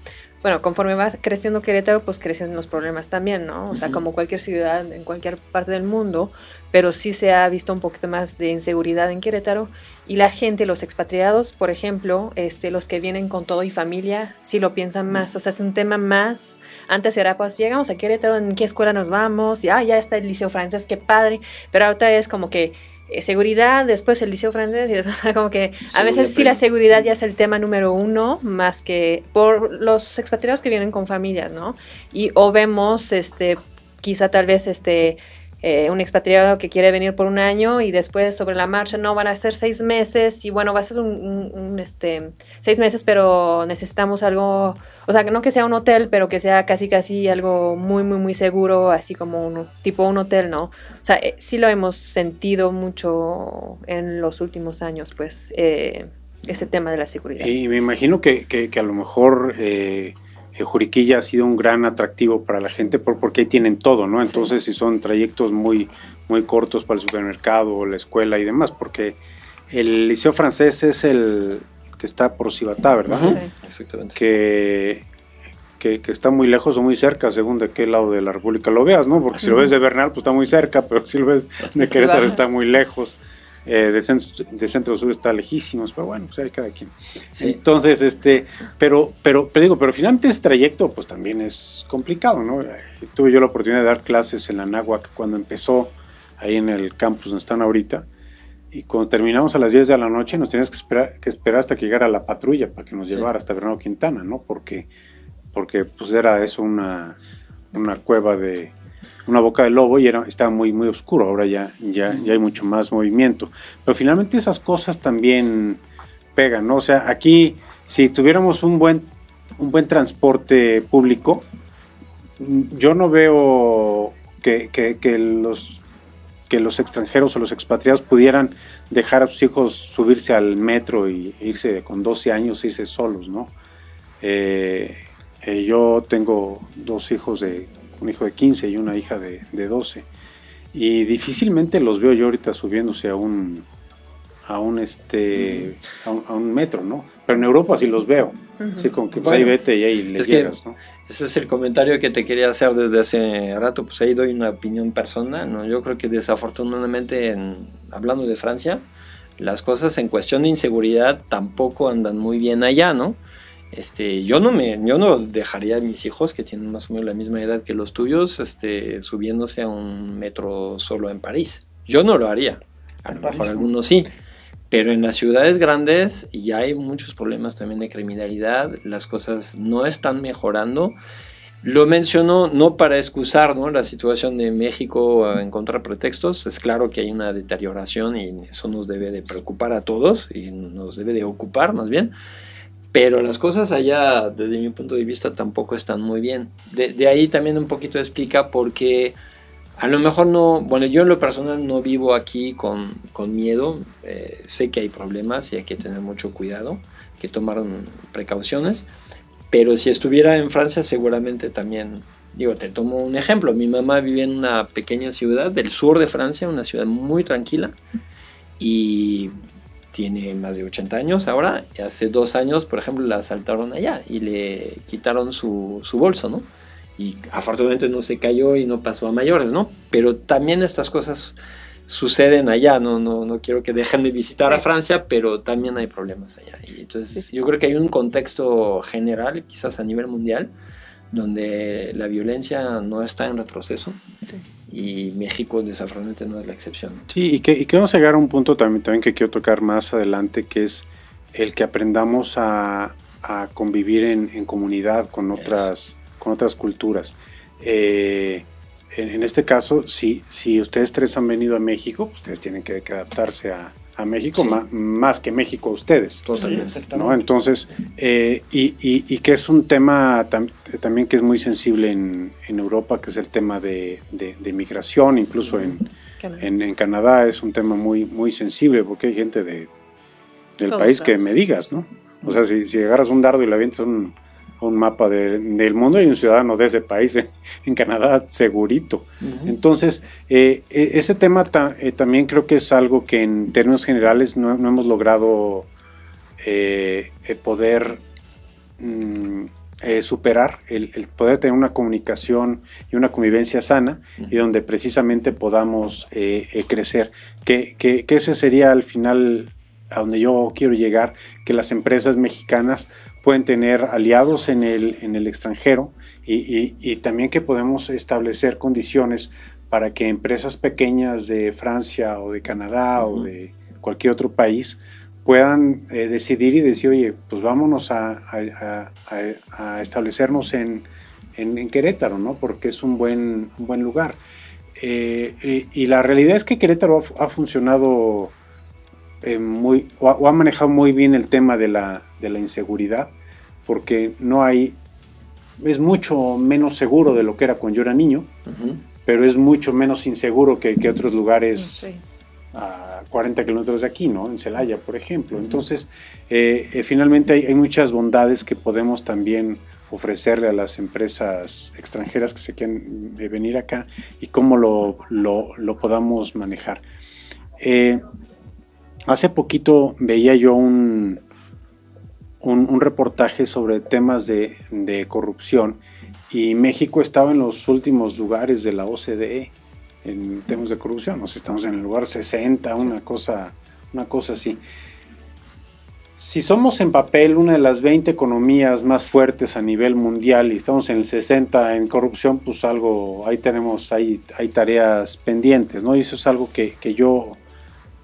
bueno, conforme va creciendo Querétaro, pues crecen los problemas también, ¿no? O sea, como cualquier ciudad en cualquier parte del mundo, pero sí se ha visto un poquito más de inseguridad en Querétaro y la gente, los expatriados, por ejemplo, este, los que vienen con todo y familia, sí lo piensan más, o sea, es un tema más, antes era pues llegamos a Querétaro, ¿en qué escuela nos vamos? Y ah, ya está el liceo francés, qué padre, pero ahorita es como que seguridad, después el liceo francés y después *laughs* como que a sí, veces sí la seguridad ya es el tema número uno más que por los expatriados que vienen con familias, ¿no? Y o vemos este quizá tal vez este eh, un expatriado que quiere venir por un año y después sobre la marcha no van a ser seis meses y bueno va a ser un, un, este seis meses pero necesitamos algo o sea no que sea un hotel pero que sea casi casi algo muy muy muy seguro así como un tipo un hotel no o sea eh, sí lo hemos sentido mucho en los últimos años pues eh, ese tema de la seguridad. Y me imagino que, que, que a lo mejor eh, Juriquilla ha sido un gran atractivo para la gente por, porque ahí tienen todo, ¿no? Entonces, sí. si son trayectos muy, muy cortos para el supermercado, la escuela y demás, porque el liceo francés es el que está por Cibatá, ¿verdad? Sí. Exactamente. Que, que, que, está muy lejos o muy cerca, según de qué lado de la República lo veas, ¿no? Porque si lo ves de Bernal, pues está muy cerca, pero si lo ves de Querétaro está muy lejos. Eh, de, centro, de centro sur está lejísimos, pero bueno, pues hay cada quien. Sí. Entonces, este, pero, pero, pero digo, pero finalmente ese trayecto, pues también es complicado, ¿no? Tuve yo la oportunidad de dar clases en la Náhuac cuando empezó ahí en el campus donde están ahorita, y cuando terminamos a las 10 de la noche nos teníamos que esperar, que esperar hasta que llegara la patrulla para que nos sí. llevara hasta Bernardo Quintana, ¿no? Porque, porque pues era eso una, una cueva de, una boca de lobo y era, estaba muy, muy oscuro, ahora ya, ya, ya hay mucho más movimiento. Pero finalmente esas cosas también pegan, ¿no? O sea, aquí, si tuviéramos un buen, un buen transporte público, yo no veo que, que, que los que los extranjeros o los expatriados pudieran dejar a sus hijos subirse al metro y irse con 12 años, irse solos, ¿no? Eh, eh, yo tengo dos hijos de un hijo de 15 y una hija de, de 12. Y difícilmente los veo yo ahorita subiéndose a un a un este a un, a un metro, ¿no? Pero en Europa sí los veo. Uh -huh. Sí, con que pues bueno, ahí vete y ahí les llegas, ¿no? Ese es el comentario que te quería hacer desde hace rato, pues ahí doy una opinión personal, ¿no? Yo creo que desafortunadamente, en, hablando de Francia, las cosas en cuestión de inseguridad tampoco andan muy bien allá, ¿no? Este, yo no me, yo no dejaría a mis hijos que tienen más o menos la misma edad que los tuyos, este, subiéndose a un metro solo en París. Yo no lo haría. A lo mejor algunos sí. Pero en las ciudades grandes ya hay muchos problemas también de criminalidad, las cosas no están mejorando. Lo menciono no para excusar ¿no? la situación de México en contra pretextos, es claro que hay una deterioración y eso nos debe de preocupar a todos y nos debe de ocupar más bien, pero las cosas allá, desde mi punto de vista, tampoco están muy bien. De, de, ahí también un poquito explica por qué a lo mejor no, bueno, yo en lo personal no vivo aquí con, con miedo, eh, sé que hay problemas y hay que tener mucho cuidado, que tomar precauciones, pero si estuviera en Francia seguramente también, digo, te tomo un ejemplo, mi mamá vive en una pequeña ciudad del sur de Francia, una ciudad muy tranquila, y tiene más de 80 años ahora, y hace dos años, por ejemplo, la asaltaron allá y le quitaron su, su bolso, ¿no? Y afortunadamente no se cayó y no pasó a mayores, ¿no? Pero también estas cosas suceden allá, no, no, no quiero que dejen de visitar sí. a Francia, pero también hay problemas allá. Y entonces sí. yo creo que hay un contexto general, quizás a nivel mundial, donde la violencia no está en retroceso sí. y México desafortunadamente no es la excepción. Sí, y que, y que vamos a llegar a un punto también, también que quiero tocar más adelante, que es el que aprendamos a, a convivir en, en, comunidad con otras, con otras culturas. Eh, en, en, este caso, si, si ustedes tres han venido a México, ustedes tienen que, que adaptarse a, a México más que México a ustedes. ¿no? Entonces, eh, y, y, que es un tema también que es muy sensible en, en, Europa, que es el tema de, de, migración, incluso en, en, Canadá es un tema muy, muy sensible porque hay gente de, del país que me digas, ¿no? O sea, si, si agarras un dardo y le avientas un, un mapa del mundo y un ciudadano de ese país *laughs* en Canadá segurito. Entonces, eh, e, ese tema eh, también creo que es algo que en términos generales no, hemos logrado eh, poder mm, superar, el, poder tener una comunicación y una convivencia sana y donde precisamente podamos crecer. Que, que, que ese sería al final a donde yo quiero llegar, que las empresas mexicanas pueden tener aliados en el, en el extranjero y, también que podemos establecer condiciones para que empresas pequeñas de Francia o de Canadá o de cualquier otro país puedan eh, decidir y decir, oye, pues vámonos a, establecernos en, Querétaro, ¿no? Porque es un buen, buen lugar. Eh, y, la realidad es que Querétaro ha, funcionado eh, muy, o ha, manejado muy bien el tema de la, de la inseguridad, porque no hay, es mucho menos seguro de lo que era cuando yo era niño, pero es mucho menos inseguro que, otros lugares a 40 kilómetros de aquí, ¿no? En Celaya, por ejemplo. Entonces, eh, eh, finalmente hay, muchas bondades que podemos también ofrecerle a las empresas extranjeras que se quieren eh, venir acá y cómo lo, lo, podamos manejar. Hace poquito veía yo un, un, reportaje sobre temas de, corrupción y México estaba en los últimos lugares de la OCDE en temas de corrupción. Nos estamos en el lugar 60, una cosa, una cosa así. Si somos en papel una de las 20 economías más fuertes a nivel mundial y estamos en el 60 en corrupción, pues algo, ahí tenemos, hay, hay tareas pendientes, ¿no? Y eso es algo que, yo,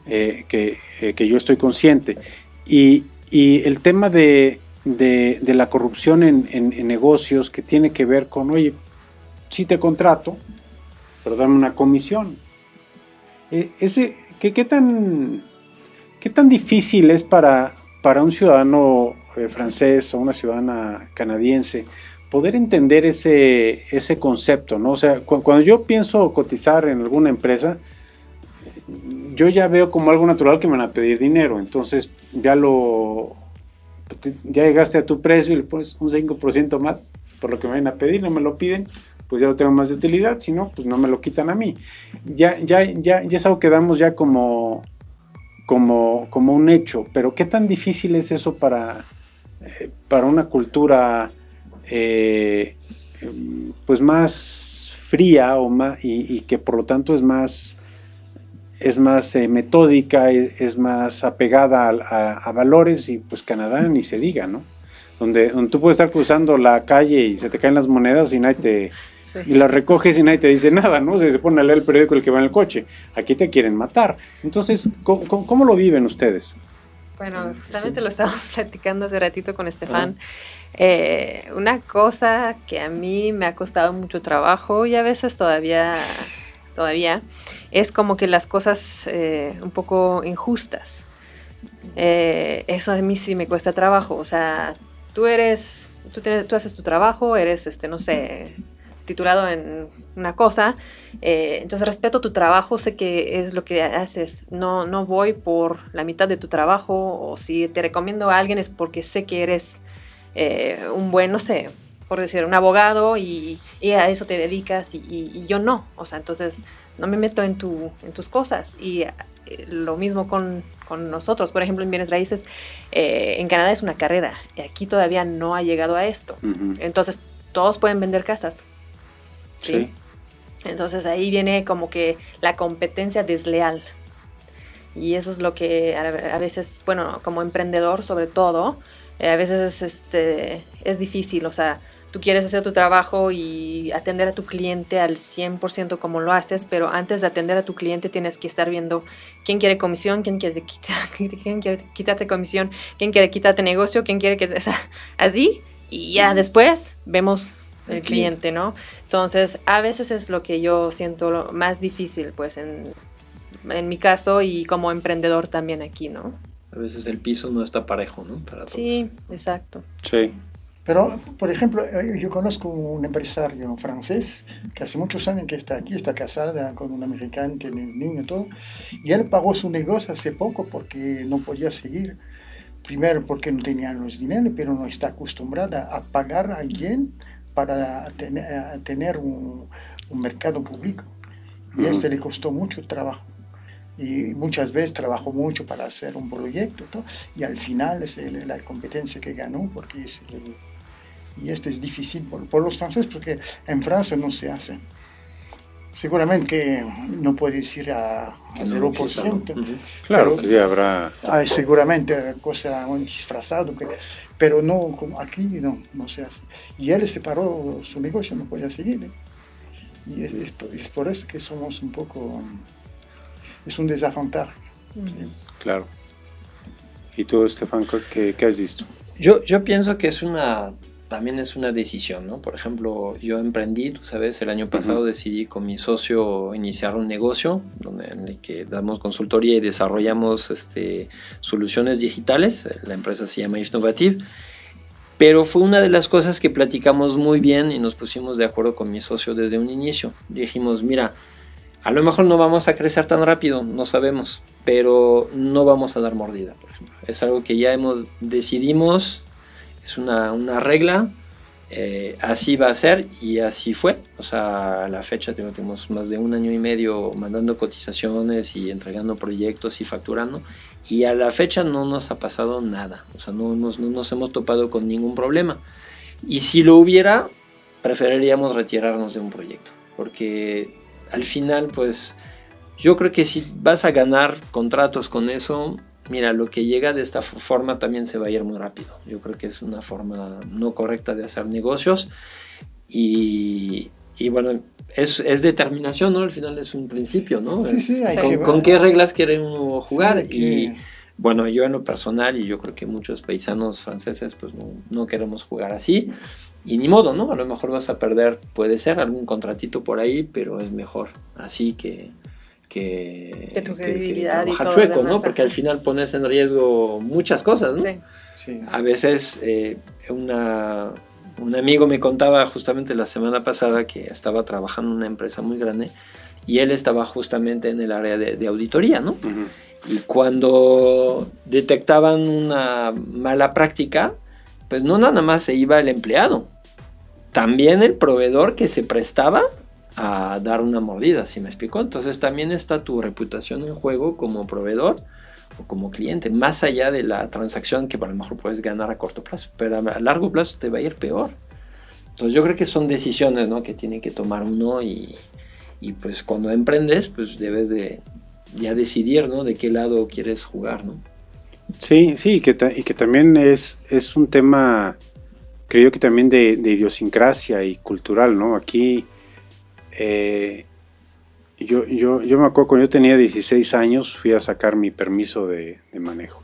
eh, que, eh, que, yo estoy consciente. Y, y el tema de, la corrupción en, negocios que tiene que ver con, oye, sí te contrato, pero dame una comisión. E, ese, ¿qué, qué, tan, ¿Qué tan difícil es para, para un ciudadano eh, francés o una ciudadana canadiense poder entender ese, ese concepto? ¿no? O sea, cuando yo pienso cotizar en alguna empresa, yo ya veo como algo natural que me van a pedir dinero, entonces ya lo ya llegaste a tu precio y le pones un 5% más por lo que me van a pedir, no me lo piden, pues ya lo tengo más de utilidad, si no, pues no me lo quitan a mí. Ya, ya, ya, ya es algo que damos ya como, como, como un hecho, pero qué tan difícil es eso para, eh, para una cultura eh, pues más fría o más, y que por lo tanto es más es más eh, metódica, es, más apegada a, valores y pues Canadá ni se diga, ¿no? Donde, tú puedes estar cruzando la calle y se te caen las monedas y nadie te... Y las recoges y nadie te dice nada, ¿no? Se, se pone a leer el periódico el que va en el coche. Aquí te quieren matar. Entonces, ¿cómo, lo viven ustedes? Bueno, justamente lo estábamos *laughs* platicando hace ratito con Estefan. Eh, una cosa que a mí me ha costado mucho trabajo y a veces todavía, todavía es como que las cosas eh, un poco injustas. Eh, eso a mí sí me cuesta trabajo. O sea, tú eres, tú, haces tu trabajo, eres, este, no sé, titulado en una cosa, eh, entonces respeto tu trabajo, sé que es lo que haces, no, no voy por la mitad de tu trabajo o si te recomiendo a alguien es porque sé que eres un buen, no sé, por decir, un abogado y, a eso te dedicas y, yo no, o sea, entonces no me meto en, tu, en tus cosas. Y eh, lo mismo con, nosotros, por ejemplo, en bienes raíces, eh, en Canadá es una carrera, y aquí todavía no ha llegado a esto. Entonces, todos pueden vender casas. ¿sí? Entonces ahí viene como que la competencia desleal. Y eso es lo que a veces, bueno, como emprendedor sobre todo, eh, a veces este, es difícil, o sea, tú quieres hacer tu trabajo y atender a tu cliente al 100% como lo haces, pero antes de atender a tu cliente tienes que estar viendo quién quiere comisión, quién quiere, quitar, *laughs* quién quiere quitarte comisión, quién quiere quitarte negocio, quién quiere que... O sea, así, y ya después vemos el cliente, ¿no? Entonces, a veces es lo que yo siento más difícil, pues, en, en mi caso y como emprendedor también aquí, ¿no? A veces el piso no está parejo, ¿no? Para Sí, exacto. Sí. Pero, por ejemplo, eh, yo conozco un empresario francés que hace muchos años que está aquí, está casada con una mexicana, tiene un niño y todo, y él pagó su negocio hace poco porque no podía seguir. Primero porque no tenía los dineros, pero no está acostumbrada a pagar a alguien para tener, tener un, un mercado público. Y a este le costó mucho trabajo y muchas veces trabajó mucho para hacer un proyecto y al final es la competencia que ganó porque y este es difícil por, los franceses porque en Francia no se hace seguramente que no puedes ir a, a 0%. Claro que habrá. Hay seguramente cosa disfrazado, pero, pero no, aquí no, no se hace. Y él separó su negocio, no podía seguir. ¿eh? Y es, es, por eso que somos un poco es un desafantaje. Claro. ¿Y tú, Estefan, qué, qué has visto? Yo, yo pienso que es una, también es una decisión, ¿no? Por ejemplo, yo emprendí, tú sabes, el año pasado decidí con mi socio iniciar un negocio donde, en el que damos consultoría y desarrollamos este, soluciones digitales. La empresa se llama Innovative. Pero fue una de las cosas que platicamos muy bien y nos pusimos de acuerdo con mi socio desde un inicio. Dijimos, mira, a lo mejor no vamos a crecer tan rápido, no sabemos, pero no vamos a dar mordida, por ejemplo. Es algo que ya hemos decidimos, es una, regla, eh, así va a ser y así fue. O sea, a la fecha tenemos más de un año y medio mandando cotizaciones y entregando proyectos y facturando y a la fecha no nos ha pasado nada. O sea, no nos, no nos hemos topado con ningún problema. Y si lo hubiera, preferiríamos retirarnos de un proyecto porque al final, pues yo creo que si vas a ganar contratos con eso, mira, lo que llega de esta forma también se va a ir muy rápido. Yo creo que es una forma no correcta de hacer negocios y, bueno, es, determinación, ¿no? Al final es un principio, ¿no? Sí, sí, hay con, con, qué reglas quiere uno jugar y bueno, yo en lo personal y yo creo que muchos paisanos franceses pues no, no queremos jugar así y ni modo, ¿no? A lo mejor vas a perder, puede ser algún contratito por ahí, pero es mejor así que que, que tu credibilidad que, chueco, ¿no? Porque al final pones en riesgo muchas cosas, ¿no? Sí. A veces eh, una, un amigo me contaba justamente la semana pasada que estaba trabajando en una empresa muy grande y él estaba justamente en el área de, auditoría, ¿no? Y cuando detectaban una mala práctica, pues no nada más se iba el empleado, también el proveedor que se prestaba a dar una mordida, si me explico. Entonces también está tu reputación en juego como proveedor o como cliente, más allá de la transacción que a lo mejor puedes ganar a corto plazo, pero a largo plazo te va a ir peor. Entonces yo creo que son decisiones ¿no? que tiene que tomar uno y, y pues cuando emprendes pues debes de ya decidir ¿no? de qué lado quieres jugar. ¿no? Sí, sí, que, y que también es, es un tema, creo que también de, idiosincrasia y cultural, ¿no? Aquí, eh, yo, yo, yo me acuerdo cuando yo tenía 16 años, fui a sacar mi permiso de, manejo.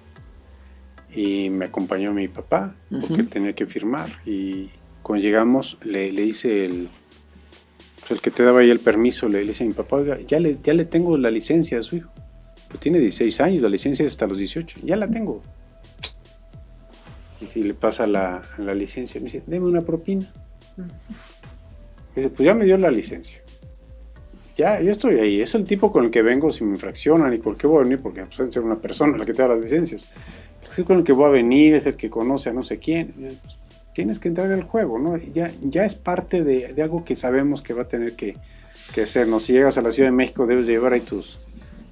Y me acompañó mi papá, porque él tenía que firmar. Y cuando llegamos, le, le hice el, pues, el que te daba ahí el permiso, le, le dice a mi papá, oiga, ya le, ya le tengo la licencia a su hijo. Pues tiene 16 años, la licencia es hasta los 18, ya la tengo. Y si le pasa la, licencia, me dice, deme una propina. pues ya me dio la licencia. Ya, yo estoy ahí. Es el tipo con el que vengo si me infraccionan y por qué voy a venir, porque pues, ser una persona la que te da las licencias. Es con el que voy a venir, es el que conoce a no sé quién. tienes que entrar al juego, ¿no? Ya, ya es parte de, algo que sabemos que va a tener que, que hacer. Si llegas a la Ciudad de México, debes llevar ahí tus,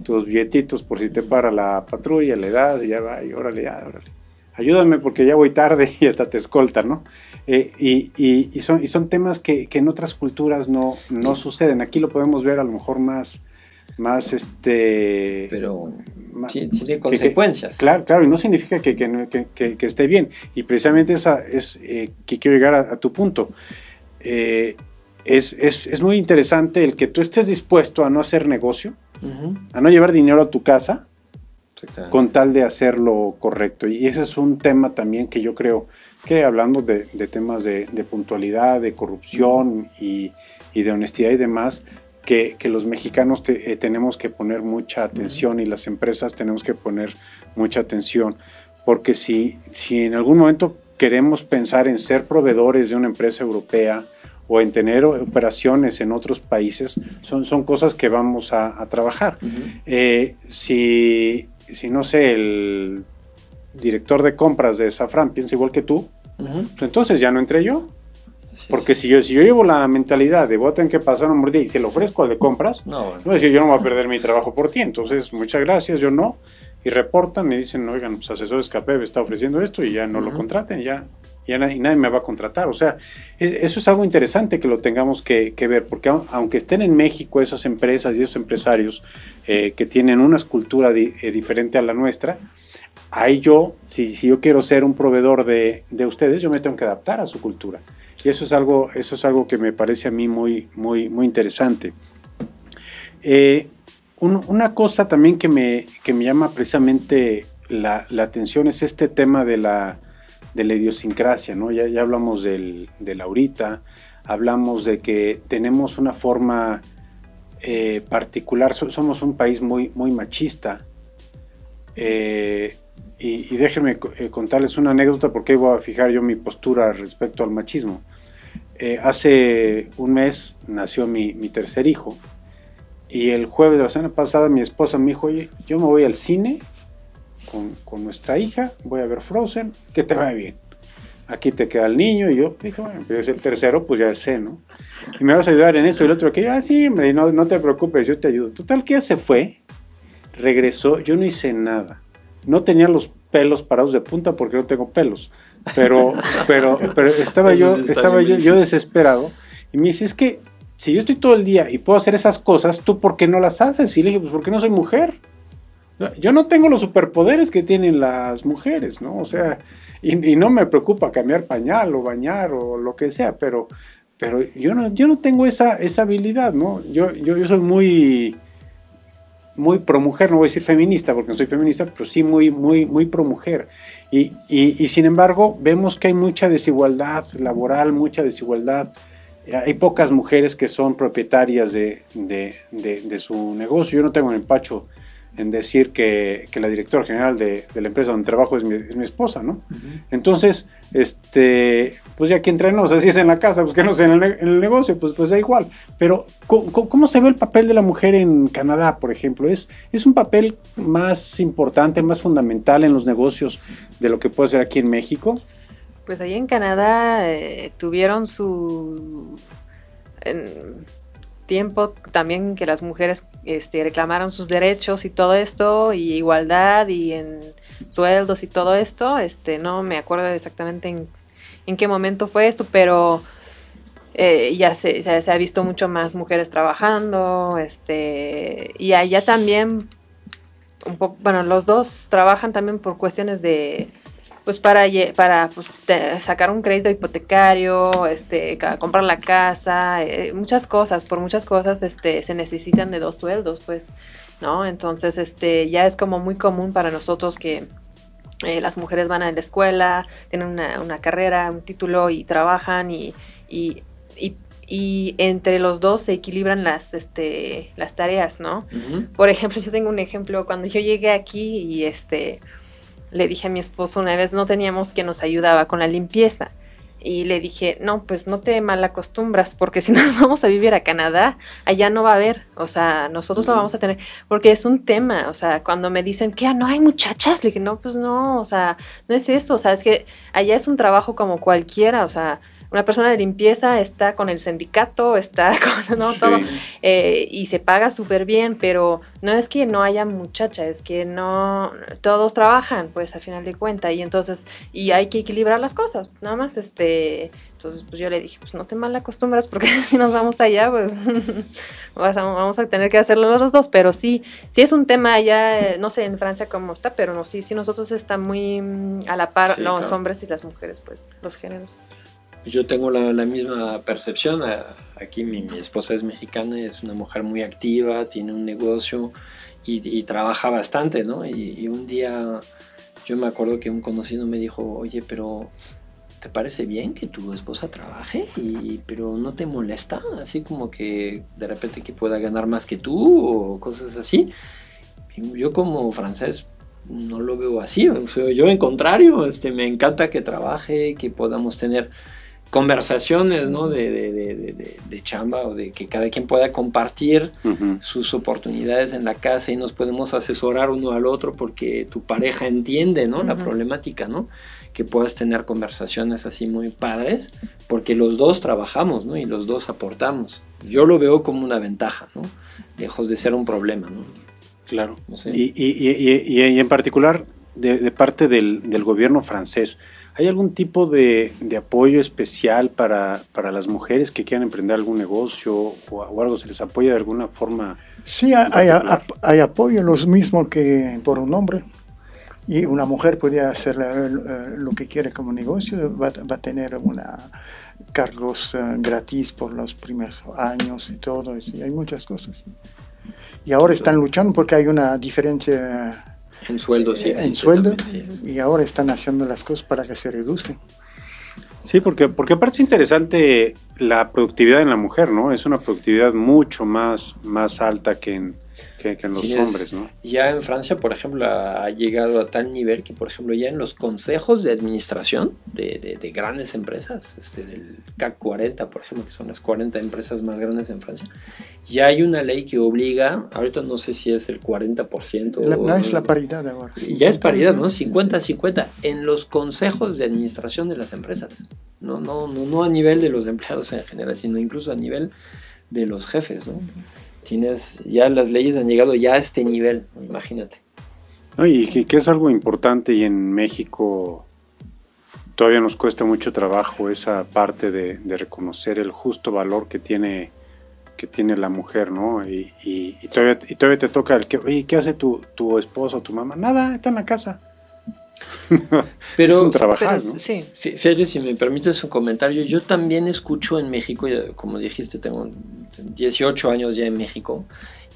tus billetitos por si te para la patrulla, le das y ya va, y órale, ya, órale. Ayúdame porque ya voy tarde *laughs* y hasta te escolta, ¿no? Eh, y, y, son, y son temas que, que en otras culturas no, no suceden. Aquí lo podemos ver a lo mejor más, más este... Pero tiene consecuencias. claro, claro, y no significa que, que, que esté bien. Y precisamente esa es eh, que quiero llegar a, tu punto. Eh, es, es, es, muy interesante el que tú estés dispuesto a no hacer negocio, a no llevar dinero a tu casa con tal de hacerlo correcto. Y ese es un tema también que yo creo que hablando de, temas de, puntualidad, de corrupción y, de honestidad y demás, que, los mexicanos eh, tenemos que poner mucha atención y las empresas tenemos que poner mucha atención, porque si, si en algún momento queremos pensar en ser proveedores de una empresa europea o en tener operaciones en otros países, son, son cosas que vamos a, trabajar. Eh, si, si, no sé, el director de compras de Safran piensa igual que tú, pues entonces ya no entré yo. Porque si yo, si yo llevo la mentalidad de voy a tener que pasar un día y se lo ofrezco al de compras, no, no decir yo no voy a perder mi trabajo por ti. Entonces, muchas gracias, yo no. Y reportan y dicen, oigan, pues asesor escape está ofreciendo esto y ya no lo contraten, ya, ya nadie, me va a contratar. O sea, eso es algo interesante que lo tengamos que, ver, porque aunque estén en México esas empresas y esos empresarios eh, que tienen una escultura eh, diferente a la nuestra, ahí yo, si, si yo quiero ser un proveedor de, de ustedes, yo me tengo que adaptar a su cultura. Y eso es algo, eso es algo que me parece a mí muy, muy, muy interesante. Eh, una cosa también que me, que me llama precisamente la, atención es este tema de la, de la idiosincrasia, ¿no? Ya, hablamos del, de Laurita, hablamos de que tenemos una forma eh, particular, somos un país muy, muy machista. Eh, y, déjenme contarles una anécdota porque voy a fijar yo mi postura respecto al machismo. Eh, hace un mes nació mi, tercer hijo y el jueves de la semana pasada mi esposa me dijo, oye, yo me voy al cine con, nuestra hija, voy a ver Frozen, que te va bien. Aquí te queda el niño y yo dije, bueno, pues es el tercero, pues ya sé, ¿no? Y me vas a ayudar en esto y el otro, que yo, ah, sí, hombre, no, no te preocupes, yo te ayudo. Total que ya se fue, regresó, yo no hice nada. No tenía los pelos parados de punta porque no tengo pelos. Pero, *laughs* pero, pero estaba yo, estaba yo, yo desesperado. Y me dice, es que si yo estoy todo el día y puedo hacer esas cosas, ¿tú por qué no las haces? Y le dije, pues porque no soy mujer. Yo no tengo los superpoderes que tienen las mujeres, ¿no? O sea, y, no me preocupa cambiar pañal o bañar o lo que sea, pero, pero yo, no, yo no tengo esa, esa habilidad, ¿no? Yo, yo, soy muy, muy pro mujer, no voy a decir feminista porque no soy feminista, pero sí muy, muy, muy pro mujer. Y, y, sin embargo, vemos que hay mucha desigualdad laboral, mucha desigualdad. Hay pocas mujeres que son propietarias de, de, de su negocio. Yo no tengo un empacho en decir que, que la directora general de, de, la empresa donde trabajo es mi, es mi esposa, ¿no? Entonces, este, pues ya que entrenamos, así es en la casa, pues que no sé en el, negocio, pues, pues da igual. Pero, ¿cómo, se ve el papel de la mujer en Canadá, por ejemplo? ¿Es, ¿Es un papel más importante, más fundamental en los negocios de lo que puede ser aquí en México? Pues ahí en Canadá eh, tuvieron su tiempo también que las mujeres este, reclamaron sus derechos y todo esto, y igualdad y en sueldos y todo esto. Este, no me acuerdo exactamente en, qué momento fue esto, pero eh, ya se, se, ha visto mucho más mujeres trabajando, este, y allá también, un poco, bueno, los dos trabajan también por cuestiones de pues para, para pues, sacar un crédito hipotecario, este, comprar la casa, eh, muchas cosas, por muchas cosas este, se necesitan de dos sueldos, pues, ¿no? Entonces, este, ya es como muy común para nosotros que eh, las mujeres van a la escuela, tienen una, carrera, un título y trabajan y, y, entre los dos se equilibran las, este, las tareas, ¿no? Por ejemplo, yo tengo un ejemplo, cuando yo llegué aquí y este le dije a mi esposo una vez, no teníamos quien nos ayudaba con la limpieza. Y le dije, no, pues no te malacostumbras, porque si *laughs* nos vamos a vivir a Canadá, allá no va a haber, o sea, nosotros lo vamos a tener, porque es un tema, o sea, cuando me dicen que no hay muchachas, le dije, no, pues no, o sea, no es eso, o sea, es que allá es un trabajo como cualquiera, o sea, una persona de limpieza está con el sindicato, está *laughs* con ¿no? todo, eh, y se paga súper bien, pero no es que no haya muchacha, es que no, todos trabajan, pues a final de cuentas, y entonces, y hay que equilibrar las cosas, nada más, este, entonces pues yo le dije, pues no te mal acostumbras, porque *laughs* si nos vamos allá, pues *laughs* vamos a tener que hacerlo los dos, pero sí, sí es un tema allá, no sé en Francia cómo está, pero no, sí, sí nosotros está muy mm, a la par los hombres y las mujeres, pues, los géneros yo tengo la, misma percepción. Aquí mi, esposa es mexicana, es una mujer muy activa, tiene un negocio y, trabaja bastante, ¿no? Y, un día yo me acuerdo que un conocido me dijo, oye, pero ¿te parece bien que tu esposa trabaje? Y, pero no te molesta, así como que de repente que pueda ganar más que tú o cosas así. yo como francés no lo veo así, yo en contrario, este, me encanta que trabaje, que podamos tener conversaciones ¿no? de, de, chamba o de que cada quien pueda compartir sus oportunidades en la casa y nos podemos asesorar uno al otro porque tu pareja entiende ¿no? la problemática, ¿no? que puedas tener conversaciones así muy padres porque los dos trabajamos ¿no? y los dos aportamos. Yo lo veo como una ventaja, ¿no? lejos de ser un problema. ¿no? Claro. y, y, y, y, en particular de, parte del, del gobierno francés. ¿Hay algún tipo de, apoyo especial para, las mujeres que quieran emprender algún negocio o, algo? ¿Se les apoya de alguna forma? Sí, hay, hay, apoyo, lo mismo que por un hombre. Y una mujer puede hacer eh, lo que quiere como negocio, va, a tener una cargos eh, gratis por los primeros años y todo, y hay muchas cosas. Y ahora están luchando porque hay una diferencia en sueldo, sí. En sueldo. Y ahora están haciendo las cosas para que se reduzcan. Sí, porque, porque aparte es interesante la productividad en la mujer, ¿no? Es una productividad mucho más, más alta que en, que, en los hombres, ¿no? Ya en Francia, por ejemplo, ha llegado a tal nivel que, por ejemplo, ya en los consejos de administración de, de, grandes empresas, este, del CAC 40, por ejemplo, que son las 40 empresas más grandes en Francia, ya hay una ley que obliga, ahorita no sé si es el 40%. no es la paridad ahora. Ya es paridad, ¿no? 50-50 en los consejos de administración de las empresas. No, no, no, no a nivel de los empleados en general, sino incluso a nivel de los jefes, ¿no? Tienes, ya las leyes han llegado ya a este nivel, imagínate. y que, es algo importante y en México todavía nos cuesta mucho trabajo esa parte de, reconocer el justo valor que tiene que tiene la mujer, ¿no? Y, todavía, y todavía te toca el que, oye, ¿qué hace tu, tu esposo tu mamá? Nada, está en la casa. *laughs* Pero, es un trabajar, Fíjate, si me permites un comentario, yo también escucho en México, como dijiste, tengo 18 años ya en México,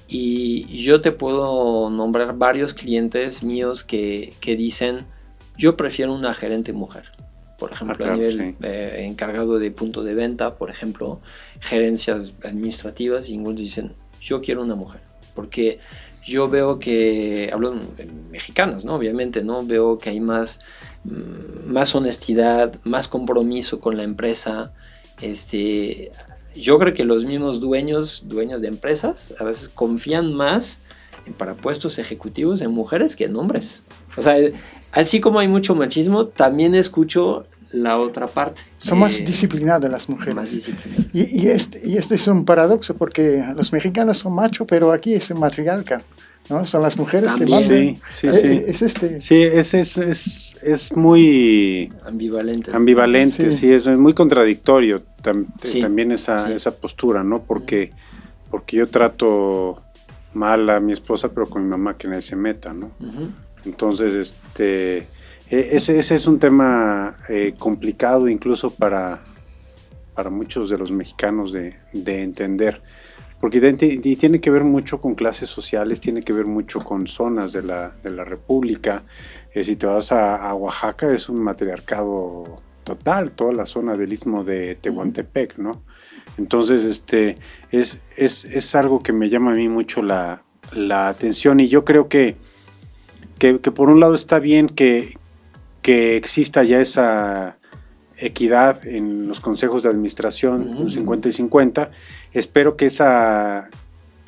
y yo te puedo nombrar varios clientes míos que, dicen, yo prefiero una gerente mujer. Por ejemplo, ah, a nivel eh, encargado de punto de venta, por ejemplo, gerencias administrativas, y algunos dicen, yo quiero una mujer. Porque yo veo que, hablo en mexicanas, ¿no? Obviamente, ¿no? Veo que hay más, mm, más honestidad, más compromiso con la empresa. Este, yo creo que los mismos dueños, dueños de empresas, a veces confían más para puestos ejecutivos en mujeres que en hombres. O sea, así como hay mucho machismo, también escucho la otra parte. Son más eh, disciplinadas las mujeres. Más disciplinadas. Y, este, y este es un paradoxo porque los mexicanos son machos, pero aquí es matriarca. ¿no? Son las mujeres que mandan. Sí, sí, eh, sí. Eh, es este. Sí, es, es, es, es muy ambivalente. Ambivalente, sí, es muy contradictorio también esa, esa postura, ¿no? Porque, porque yo trato mal a mi esposa, pero con mi mamá que nadie se meta, ¿no? Entonces, este ese, ese es un tema eh, complicado incluso para, para muchos de los mexicanos de, entender, porque tiene que ver mucho con clases sociales, tiene que ver mucho con zonas de la, de la República. Eh, si te vas a, Oaxaca es un matriarcado total, toda la zona del istmo de Tehuantepec, ¿no? Entonces, este, es, es, es algo que me llama a mí mucho la, la atención y yo creo que, que, que por un lado está bien que, que exista ya esa equidad en los consejos de administración, 50 y 50. Espero que esa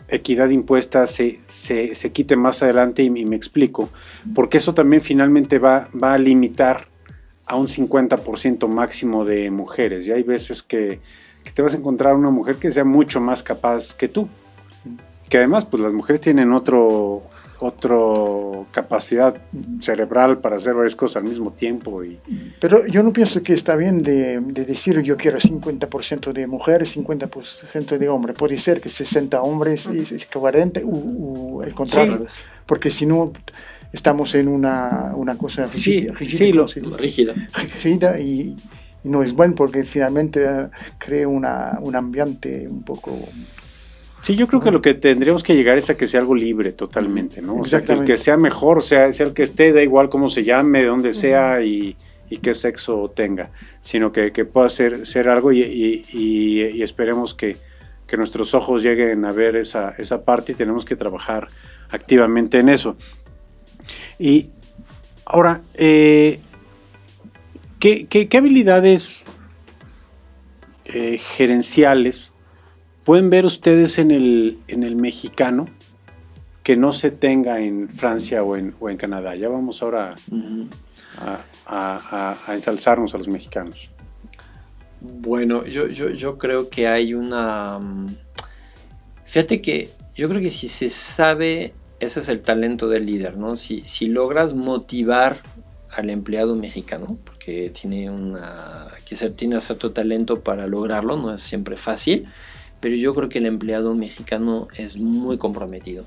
equidad impuesta se, se, quite más adelante y, me explico, porque eso también finalmente va, va a limitar a un 50% máximo de mujeres. Y hay veces que, que, te vas a encontrar una mujer que sea mucho más capaz que tú. Que además, pues las mujeres tienen otro, otra capacidad cerebral para hacer varias cosas al mismo tiempo. Y... Pero yo no pienso que está bien de, decir yo quiero 50% de mujeres, 50% de hombres. Puede ser que 60 hombres y 40 o, el contrario. Porque si no, estamos en una, una cosa rígida, rígida, rígida y, no es bueno porque finalmente eh, crea una, un ambiente un poco Sí, yo creo que lo que tendríamos que llegar es a que sea algo libre totalmente, ¿no? O sea, que el que sea mejor, sea, sea el que esté, da igual cómo se llame, de dónde sea y, y qué sexo tenga, sino que, pueda ser, ser algo y, esperemos que, nuestros ojos lleguen a ver esa, esa parte y tenemos que trabajar activamente en eso. Y ahora, eh, ¿qué, habilidades eh, gerenciales pueden ver ustedes en el, en el mexicano que no se tenga en Francia o en, o en Canadá? Ya vamos ahora a, ensalzarnos a los mexicanos? Bueno, yo, yo, creo que hay una... Mm, fíjate que yo creo que si se sabe, ese es el talento del líder, ¿no? Si, si logras motivar al empleado mexicano, porque tiene una, que tiene cierto talento para lograrlo, no es siempre fácil, pero yo creo que el empleado mexicano es muy comprometido.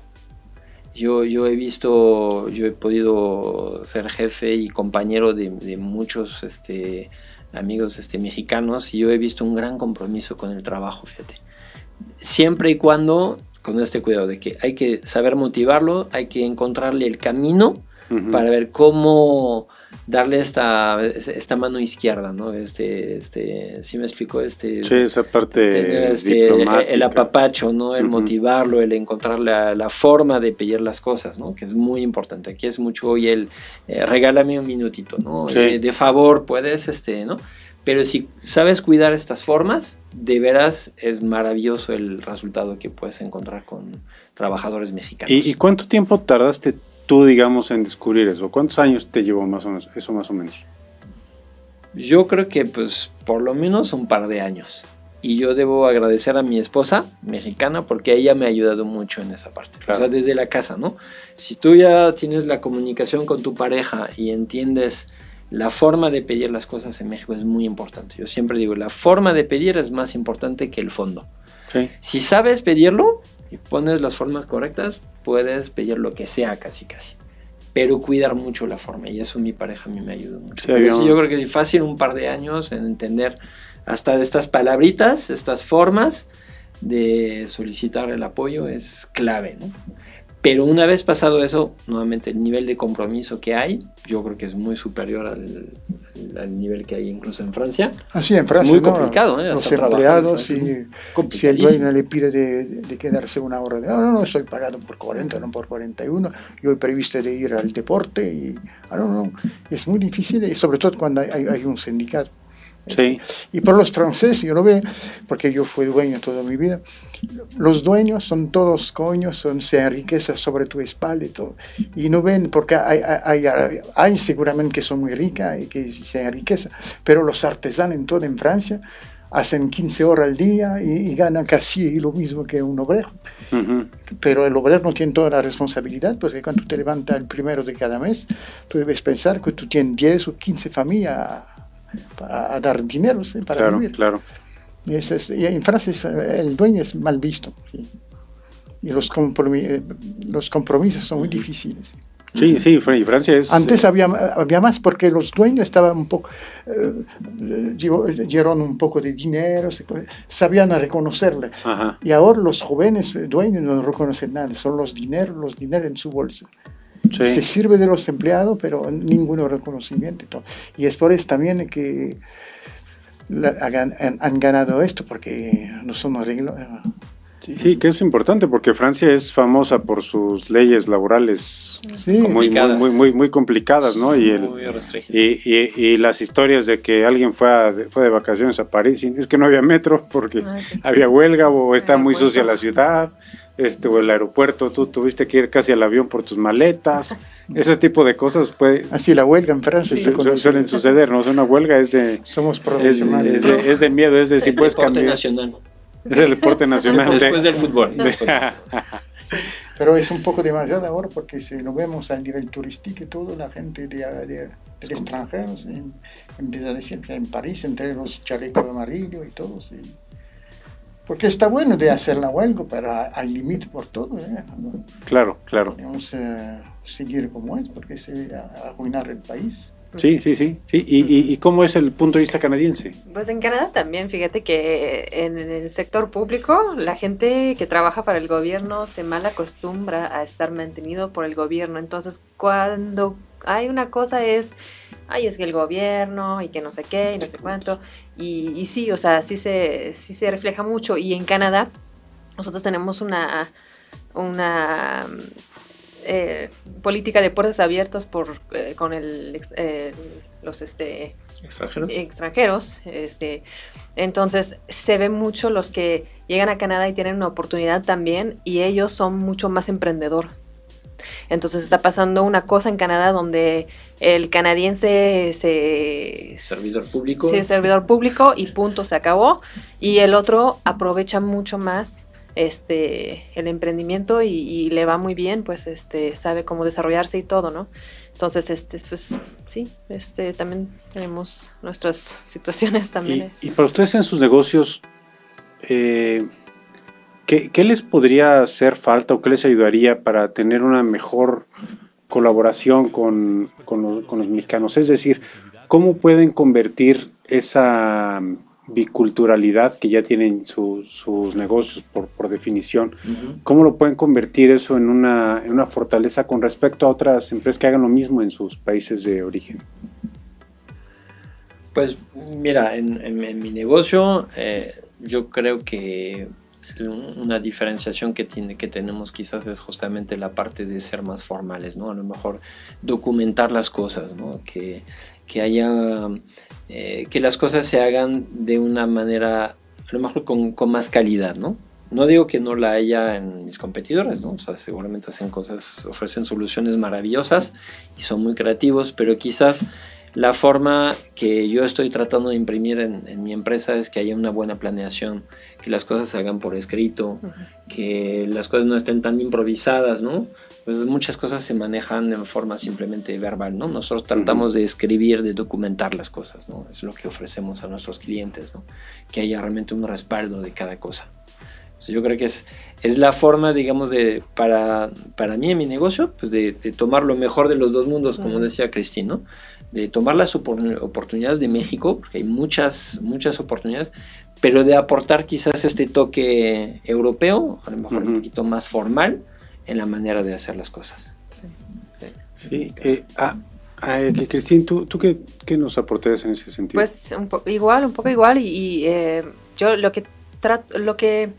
Yo, yo he visto, yo he podido ser jefe y compañero de, muchos este, amigos este, mexicanos y yo he visto un gran compromiso con el trabajo, fíjate. Siempre y cuando, con este cuidado de que hay que saber motivarlo, hay que encontrarle el camino para ver cómo darle esta, esta mano izquierda, ¿no? Este, este, ¿sí me explico? Este, sí, esa parte este, El apapacho, ¿no? El motivarlo, el encontrar la, la, forma de pedir las cosas, ¿no? Que es muy importante. Aquí es mucho hoy el eh, regálame un minutito, ¿no? Eh, de favor, puedes, este, ¿no? Pero si sabes cuidar estas formas, de veras es maravilloso el resultado que puedes encontrar con trabajadores mexicanos. ¿Y, y cuánto tiempo tardaste tú, digamos, en descubrir eso? ¿Cuántos años te llevó más o menos, eso más o menos? Yo creo que pues por lo menos un par de años. Y yo debo agradecer a mi esposa mexicana porque ella me ha ayudado mucho en esa parte. O sea, desde la casa, ¿no? Si tú ya tienes la comunicación con tu pareja y entiendes la forma de pedir las cosas en México es muy importante. Yo siempre digo, la forma de pedir es más importante que el fondo. Sí. Si sabes pedirlo, y pones las formas correctas, puedes pedir lo que sea casi casi. Pero cuidar mucho la forma y eso mi pareja a mí me ayuda mucho. yo creo que es fácil un par de años en entender hasta estas palabritas, estas formas de solicitar el apoyo es clave, ¿no? Pero una vez pasado eso, nuevamente el nivel de compromiso que hay, yo creo que es muy superior al, nivel que hay incluso en Francia. Así en Francia. Es muy complicado, ¿eh? Los empleados, si, si, el dueño le pide de, quedarse una hora, de, no, no, no, soy pagado por 40, no por 41, yo he previsto de ir al deporte y, no, no, es muy difícil, y sobre todo cuando hay, hay un sindicato. Sí. Y por los franceses, yo lo veo, porque yo fui dueño toda mi vida, los dueños son todos coños, son, se enriquecen sobre tu espalda y todo. Y no ven, porque hay, hay, hay, seguramente que son muy ricas y que se enriquecen, pero los artesanos en todo en Francia hacen 15 horas al día y, ganan casi lo mismo que un obrero. Pero el obrero no tiene toda la responsabilidad, porque cuando te levantas el primero de cada mes, tú debes pensar que tú tienes 10 o 15 familias a, dar dinero para claro, vivir. Claro. Y, en Francia el dueño es mal visto. Y los, eh, los compromisos son muy difíciles. Sí, sí, Francia es... Antes eh, había, había más porque los dueños estaban un poco, eh, dieron un poco de dinero, sabían reconocerle. Y ahora los jóvenes dueños no reconocen nada, son los dineros, los dineros en su bolsa. Se sirve de los empleados, pero ninguno reconocimiento. Y, y es por eso también que han, ganado esto, porque no son arreglos. Sí, que es importante porque Francia es famosa por sus leyes laborales muy, muy, muy, complicadas, ¿no? Y, el, y, las historias de que alguien fue, fue de vacaciones a París y es que no había metro porque ah, había huelga o está muy sucia la ciudad este, o el aeropuerto, tú tuviste que ir casi al avión por tus maletas, *laughs* ese tipo de cosas. Pues, Así la huelga en Francia. suelen suceder, ¿no? Es una huelga, es de, Somos profesionales. Es, de, miedo, es de si puedes cambiar. nacional. Es el deporte nacional. Después del fútbol. *laughs* Pero es un poco demasiado ahora porque si lo vemos a nivel turístico y todo, la gente de, de, extranjeros empieza a decir que en París, entre los chalecos amarillos y todo, sí. Porque está bueno de hacer la huelga, pero hay límite por todo. ¿eh? Claro, claro. Podemos eh, seguir como es, porque se arruinar el país. Sí, sí, sí. sí. ¿Y, y, cómo es el punto de vista canadiense? Pues en Canadá también, fíjate que en el sector público, la gente que trabaja para el gobierno se mal acostumbra a estar mantenido por el gobierno. Entonces, cuando hay una cosa es ay, es que el gobierno y que no sé qué y no sé cuánto. Y, y sí, o sea, sí se, sí se refleja mucho. Y en Canadá, nosotros tenemos una, una eh, política de puertas abiertas por, eh, con el, eh, los este, ¿Extranjeros? extranjeros. Este, entonces se ve mucho los que llegan a Canadá y tienen una oportunidad también y ellos son mucho más emprendedor. Entonces está pasando una cosa en Canadá donde el canadiense se... Servidor público. Sí, servidor público y punto, se acabó. Y el otro aprovecha mucho más este el emprendimiento y, y le va muy bien, pues este sabe cómo desarrollarse y todo, ¿no? Entonces, este, pues sí, este también tenemos nuestras *laughs* situaciones también. Y, y para ustedes en sus negocios, eh, ¿qué, qué les podría hacer falta o qué les ayudaría para tener una mejor colaboración con, con los, con los mexicanos? Es decir, ¿cómo pueden convertir esa biculturalidad que ya tienen su- sus negocios por, por definición. ¿cómo lo pueden convertir eso en una, en una fortaleza con respecto a otras empresas que hagan lo mismo en sus países de origen? Pues mira, en, en- en mi negocio eh, yo creo que una diferenciación que, tiene, que tenemos quizás es justamente la parte de ser más formales, ¿no? A lo mejor documentar las cosas, ¿no? Que, que haya, eh, que las cosas se hagan de una manera, a lo mejor con, con más calidad, ¿no? No digo que no la haya en mis competidores, ¿no? O sea, seguramente hacen cosas, ofrecen soluciones maravillosas y son muy creativos, pero quizás la forma que yo estoy tratando de imprimir en, en mi empresa es que haya una buena planeación, que las cosas se hagan por escrito, Ujú. que las cosas no estén tan improvisadas, ¿no? Pues muchas cosas se manejan de forma simplemente verbal, ¿no? Nosotros tratamos de escribir, de documentar las cosas, ¿no? Es lo que ofrecemos a nuestros clientes, ¿no? Que haya realmente un respaldo de cada cosa. So, yo creo que es, es la forma, digamos, de, para, para mí en mi negocio, pues de, de tomar lo mejor de los dos mundos, como Ujú. decía Cristín, ¿no? De tomar las opor- oportunidades de México, porque hay muchas, muchas oportunidades, pero de aportar quizás este toque europeo, a lo mejor un poquito más formal, en la manera de hacer las cosas. Sí. Sí, eh, ah, ah, eh, que Cristín, ¿tú, tú qué, qué nos aportarías en ese sentido? Pues un igual, un poco igual y, y, eh, yo lo que trato, lo que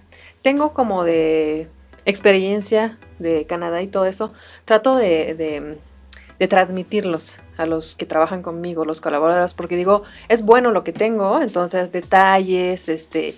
tengo como de experiencia de Canadá y todo eso, trato de, de- de transmitirlos a los que trabajan conmigo, los colaboradores, porque digo, es bueno lo que tengo, entonces detalles, este,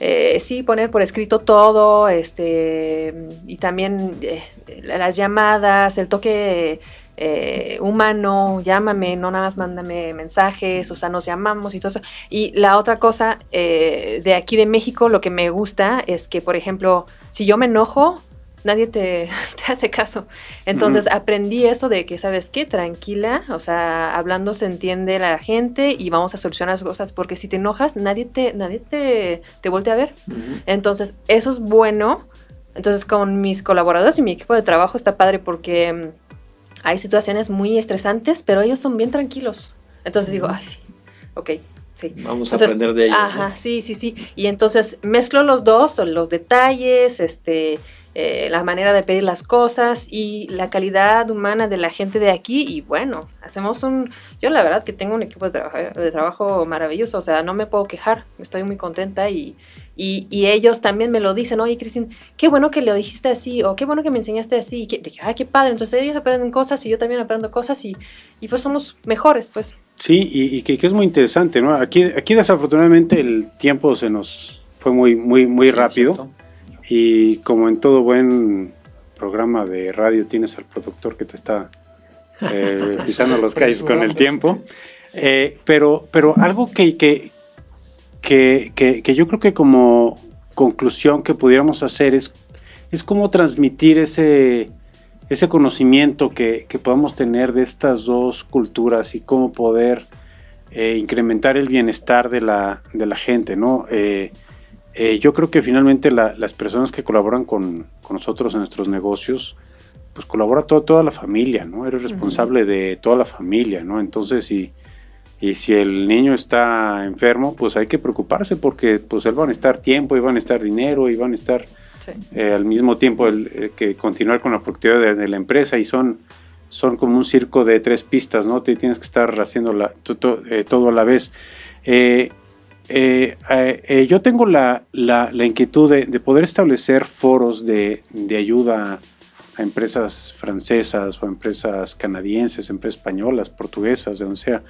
eh, sí, poner por escrito todo, este, y también eh, las llamadas, el toque eh, humano, llámame, no nada más mándame mensajes, o sea, nos llamamos y todo eso. Y la otra cosa de aquí de México, lo que me gusta es que, por ejemplo, si yo me enojo, nadie te, *laughs* te hace caso. Entonces aprendí eso de que, ¿sabes qué? Tranquila, o sea, hablando se entiende la gente y vamos a solucionar las cosas, porque si te enojas, nadie te, nadie te, te voltea a ver. Entonces, eso es bueno. Entonces, con mis colaboradores y mi equipo de trabajo está padre porque mm, hay situaciones muy estresantes, pero ellos son bien tranquilos. Entonces digo, ay, sí, ok, sí. Vamos a aprender de ellos. ¿no? Ajá, sí, sí, sí. Y entonces mezclo los dos, los detalles, este, eh, la manera de pedir las cosas y la calidad humana de la gente de aquí. Y bueno, hacemos un. Yo la verdad que tengo un equipo de, trabajo, de trabajo maravilloso, o sea, no me puedo quejar, estoy muy contenta y, y, y ellos también me lo dicen, oye, Cristín, qué bueno que lo dijiste así, o qué bueno que me enseñaste así, y que, dije, ay, qué padre. Entonces ellos aprenden cosas y yo también aprendo cosas y, y pues somos mejores, pues. Sí, y, y que, que es muy interesante, ¿no? Aquí, aquí desafortunadamente el tiempo se nos fue muy, muy, muy Sí, rápido. Y como en todo buen programa de radio, tienes al productor que te está eh, *laughs* pisando los calles con el tiempo. Eh, pero, pero algo que, que, que, que- yo creo que como conclusión que pudiéramos hacer es, es cómo transmitir ese, ese conocimiento que, que podamos tener de estas dos culturas y cómo poder eh, incrementar el bienestar de la, de la gente, ¿no? Eh, yo creo que finalmente la- las personas que colaboran con, con nosotros en nuestros negocios, pues colabora todo- toda la familia, ¿no? Eres responsable de toda la familia, ¿no? Entonces, si, y si el niño está enfermo, pues hay que preocuparse porque pues él va a necesitar tiempo y va a necesitar dinero y va a necesitar Sí. eh, al mismo tiempo el, eh, que continuar con la productividad de, de la empresa y son, son como un circo de tres pistas, ¿no? Te tienes que estar haciendo la, eh, todo a la vez. Eh, eh, yo tengo la, inquietud de, de, poder establecer foros de, ayuda a empresas francesas o empresas canadienses, empresas españolas, portuguesas, de donde sea,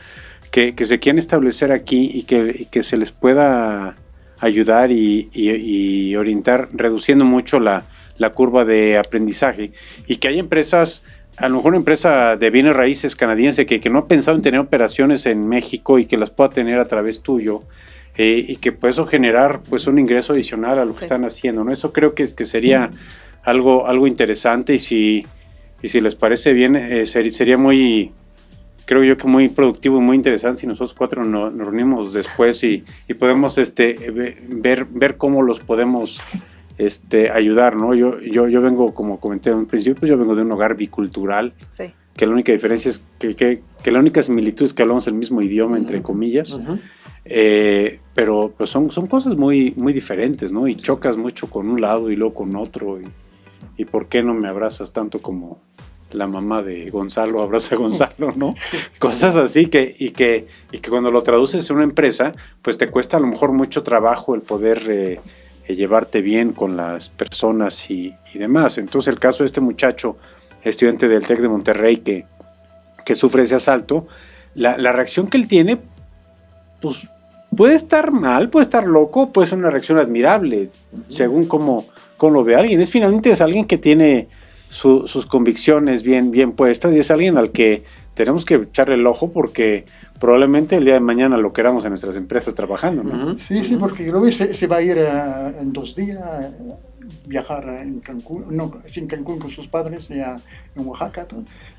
que, se quieran establecer aquí y que, se les pueda ayudar y, orientar, reduciendo mucho la, la curva de aprendizaje. Y que hay empresas a lo mejor una empresa de bienes raíces canadiense que, que, no ha pensado en tener operaciones en México y que las pueda tener a través tuyo eh, y que puede eso generar pues un ingreso adicional a lo que están haciendo, ¿no? Eso creo que, que sería algo, algo interesante y si, y si les parece bien, eh, sería muy, creo yo que muy productivo y muy interesante si nosotros cuatro nos, nos reunimos después y, y podemos este, ver, ver cómo los podemos este, ayudar, ¿no? Yo, yo, yo vengo, como comenté en principio, pues yo vengo de un hogar bicultural, que la única diferencia es que, que, que, la única similitud es que hablamos el mismo idioma, entre comillas, eh, pero pues son, son cosas muy, muy diferentes, ¿no? Y chocas mucho con un lado y luego con otro, y, y ¿por qué no me abrazas tanto como la mamá de Gonzalo abraza a Gonzalo, ¿no? *laughs* Cosas así que y, que, y que cuando lo traduces en una empresa, pues te cuesta a lo mejor mucho trabajo el poder... Eh, eh, llevarte bien con las personas y, demás. Entonces el caso de este muchacho, estudiante del TEC de Monterrey, que, que sufre ese asalto, la, reacción que él tiene, pues puede estar mal, puede estar loco, puede ser una reacción admirable, según cómo, cómo, lo ve alguien. Es finalmente es alguien que tiene sus convicciones bien, bien puestas y es alguien al que tenemos que echarle el ojo porque probablemente el día de mañana lo queramos en nuestras empresas trabajando. ¿no? Sí, sí, porque creo que se, va a ir eh, en dos días viajar en Cancún, no, en Cancún con sus padres ya en Oaxaca,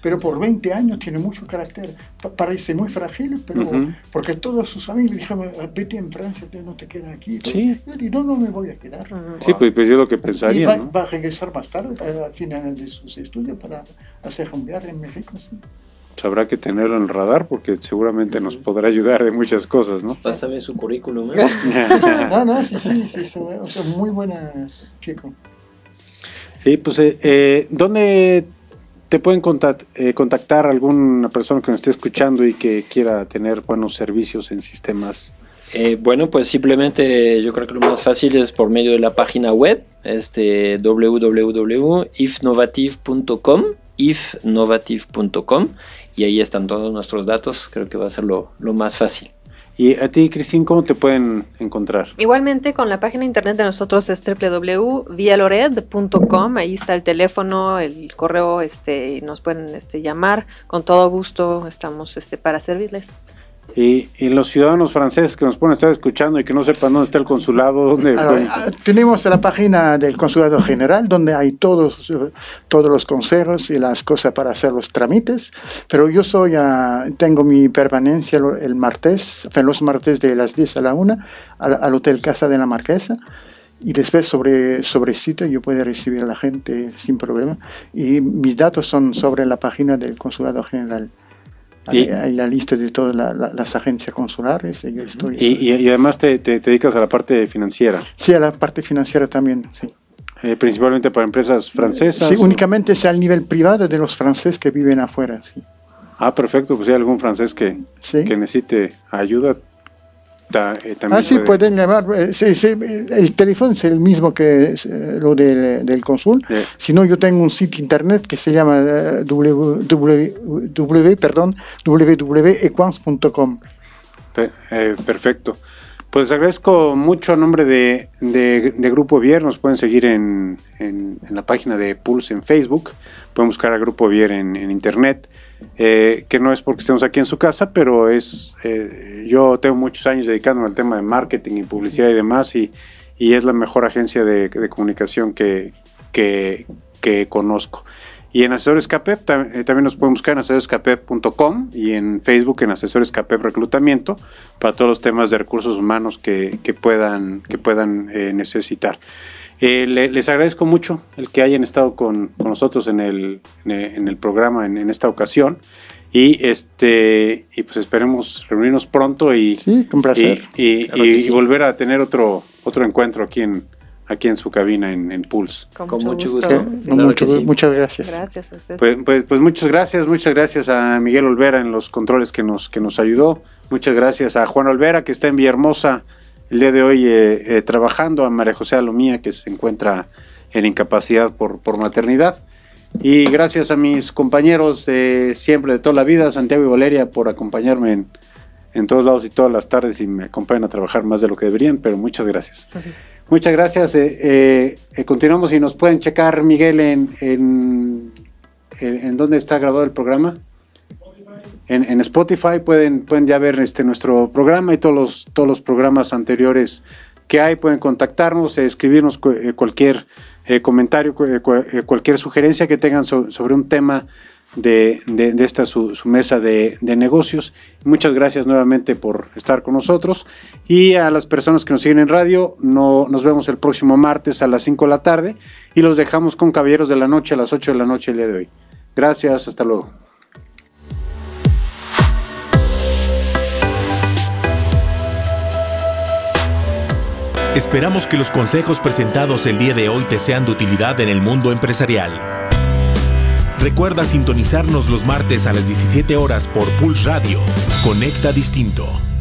pero por 20 años tiene mucho carácter, parece muy frágil, pero porque todos sus amigos le dijeron, vete en Francia, no te quedas aquí. Sí. Y no, no me voy a quedar. Sí, pues, pues, yo lo que pensaría. Y va, va, a regresar más tarde, al final de sus estudios, para hacer un viaje en México. ¿sí? Pues habrá que tenerlo en el radar porque seguramente nos podrá ayudar de muchas cosas, ¿no? Pásame su currículum. ¿eh? *laughs* no, no, sí, sí, sí, o sea, muy buena chico. Sí, pues, eh, eh, ¿dónde te pueden eh, contactar alguna persona que nos esté escuchando y que quiera tener buenos servicios en sistemas? bueno, pues simplemente yo creo que lo más fácil es por medio de la página web, este www.ifnovative.com ifnovative.com y ahí están todos nuestros datos. Creo que va a ser lo, más fácil. ¿Y a ti, Cristín, cómo te pueden encontrar? Igualmente, con la página internet de nosotros es www.vialored.com. Ahí está el teléfono, el correo, este, nos pueden este, llamar. Con todo gusto estamos este, para servirles. Y, los ciudadanos franceses que nos pueden estar escuchando y que no sepan dónde está el consulado, ¿dónde ah, tenemos la página del consulado general donde hay todos, todos los consejos y las cosas para hacer los trámites, pero yo soy, uh, tengo mi permanencia el martes, los martes de las 10 a la 1 al, Hotel Casa de la Marquesa. Y después sobre, sobre sitio yo puedo recibir a la gente sin problema. Y mis datos son sobre la página del consulado general. Y, hay la lista de todas las agencias consulares. Y, estoy, y, además te, te, dedicas a la parte financiera. Sí, a la parte financiera también, sí. Eh, principalmente para empresas francesas. Sí, únicamente es al nivel privado de los franceses que viven afuera. Sí. Ah, perfecto. Pues si hay algún francés que, que necesite ayuda, eh, ah, sí, pueden llamar. Eh, el teléfono es el mismo que eh, lo del, del consul. Si no, yo tengo un sitio internet que se llama www, www.equans.com. perfecto. Pues agradezco mucho a nombre de, de, Grupo Vier. Nos pueden seguir en, en, la página de Pulse en Facebook. Pueden buscar a Grupo Vier en, en internet. Eh, que no es porque estemos aquí en su casa, pero es, eh, yo tengo muchos años dedicándome al tema de marketing y publicidad y demás, y, y es la mejor agencia de, comunicación que, que, conozco. Y en Asesores CAPEP eh, también nos pueden buscar en asesorescapep.com y en Facebook en Asesores CAPEP Reclutamiento para todos los temas de recursos humanos que, que puedan, que puedan necesitar. Eh, les agradezco mucho el que hayan estado con, nosotros en el, en el programa en, esta ocasión. Y este y pues esperemos reunirnos pronto y, sí, con placer. y, y, volver a tener otro, otro encuentro aquí en aquí en su cabina en, en Pulse. Con, mucho gusto. Muchas gracias. Gracias a usted. Pues, pues, pues, muchas gracias, muchas gracias a Miguel Olvera en los controles que nos, que nos ayudó. Muchas gracias a Juan Olvera que está en Villahermosa el día de hoy eh, eh, trabajando, a María José Alomía que se encuentra en incapacidad por, por maternidad. Y gracias a mis compañeros de siempre, de toda la vida, Santiago y Valeria, por acompañarme en, en todos lados y todas las tardes y me acompañan a trabajar más de lo que deberían, pero muchas gracias. Muchas gracias. Eh, continuamos y nos pueden checar, Miguel, en, en, en, dónde está grabado el programa. En, Spotify pueden, pueden ya ver este nuestro programa y todos los, todos los programas anteriores que hay. Pueden contactarnos, escribirnos cualquier eh, comentario, eh, eh, cualquier sugerencia que tengan sobre un tema de, esta su, mesa de, negocios. Muchas gracias nuevamente por estar con nosotros y a las personas que nos siguen en radio, no, nos vemos el próximo martes a las 5 de la tarde y los dejamos con Caballeros de la Noche a las 8 de la noche el día de hoy. Gracias, hasta luego. Esperamos que los consejos presentados el día de hoy te sean de utilidad en el mundo empresarial. Recuerda sintonizarnos los martes a las 17 horas por Pulse Radio. Conecta Distinto.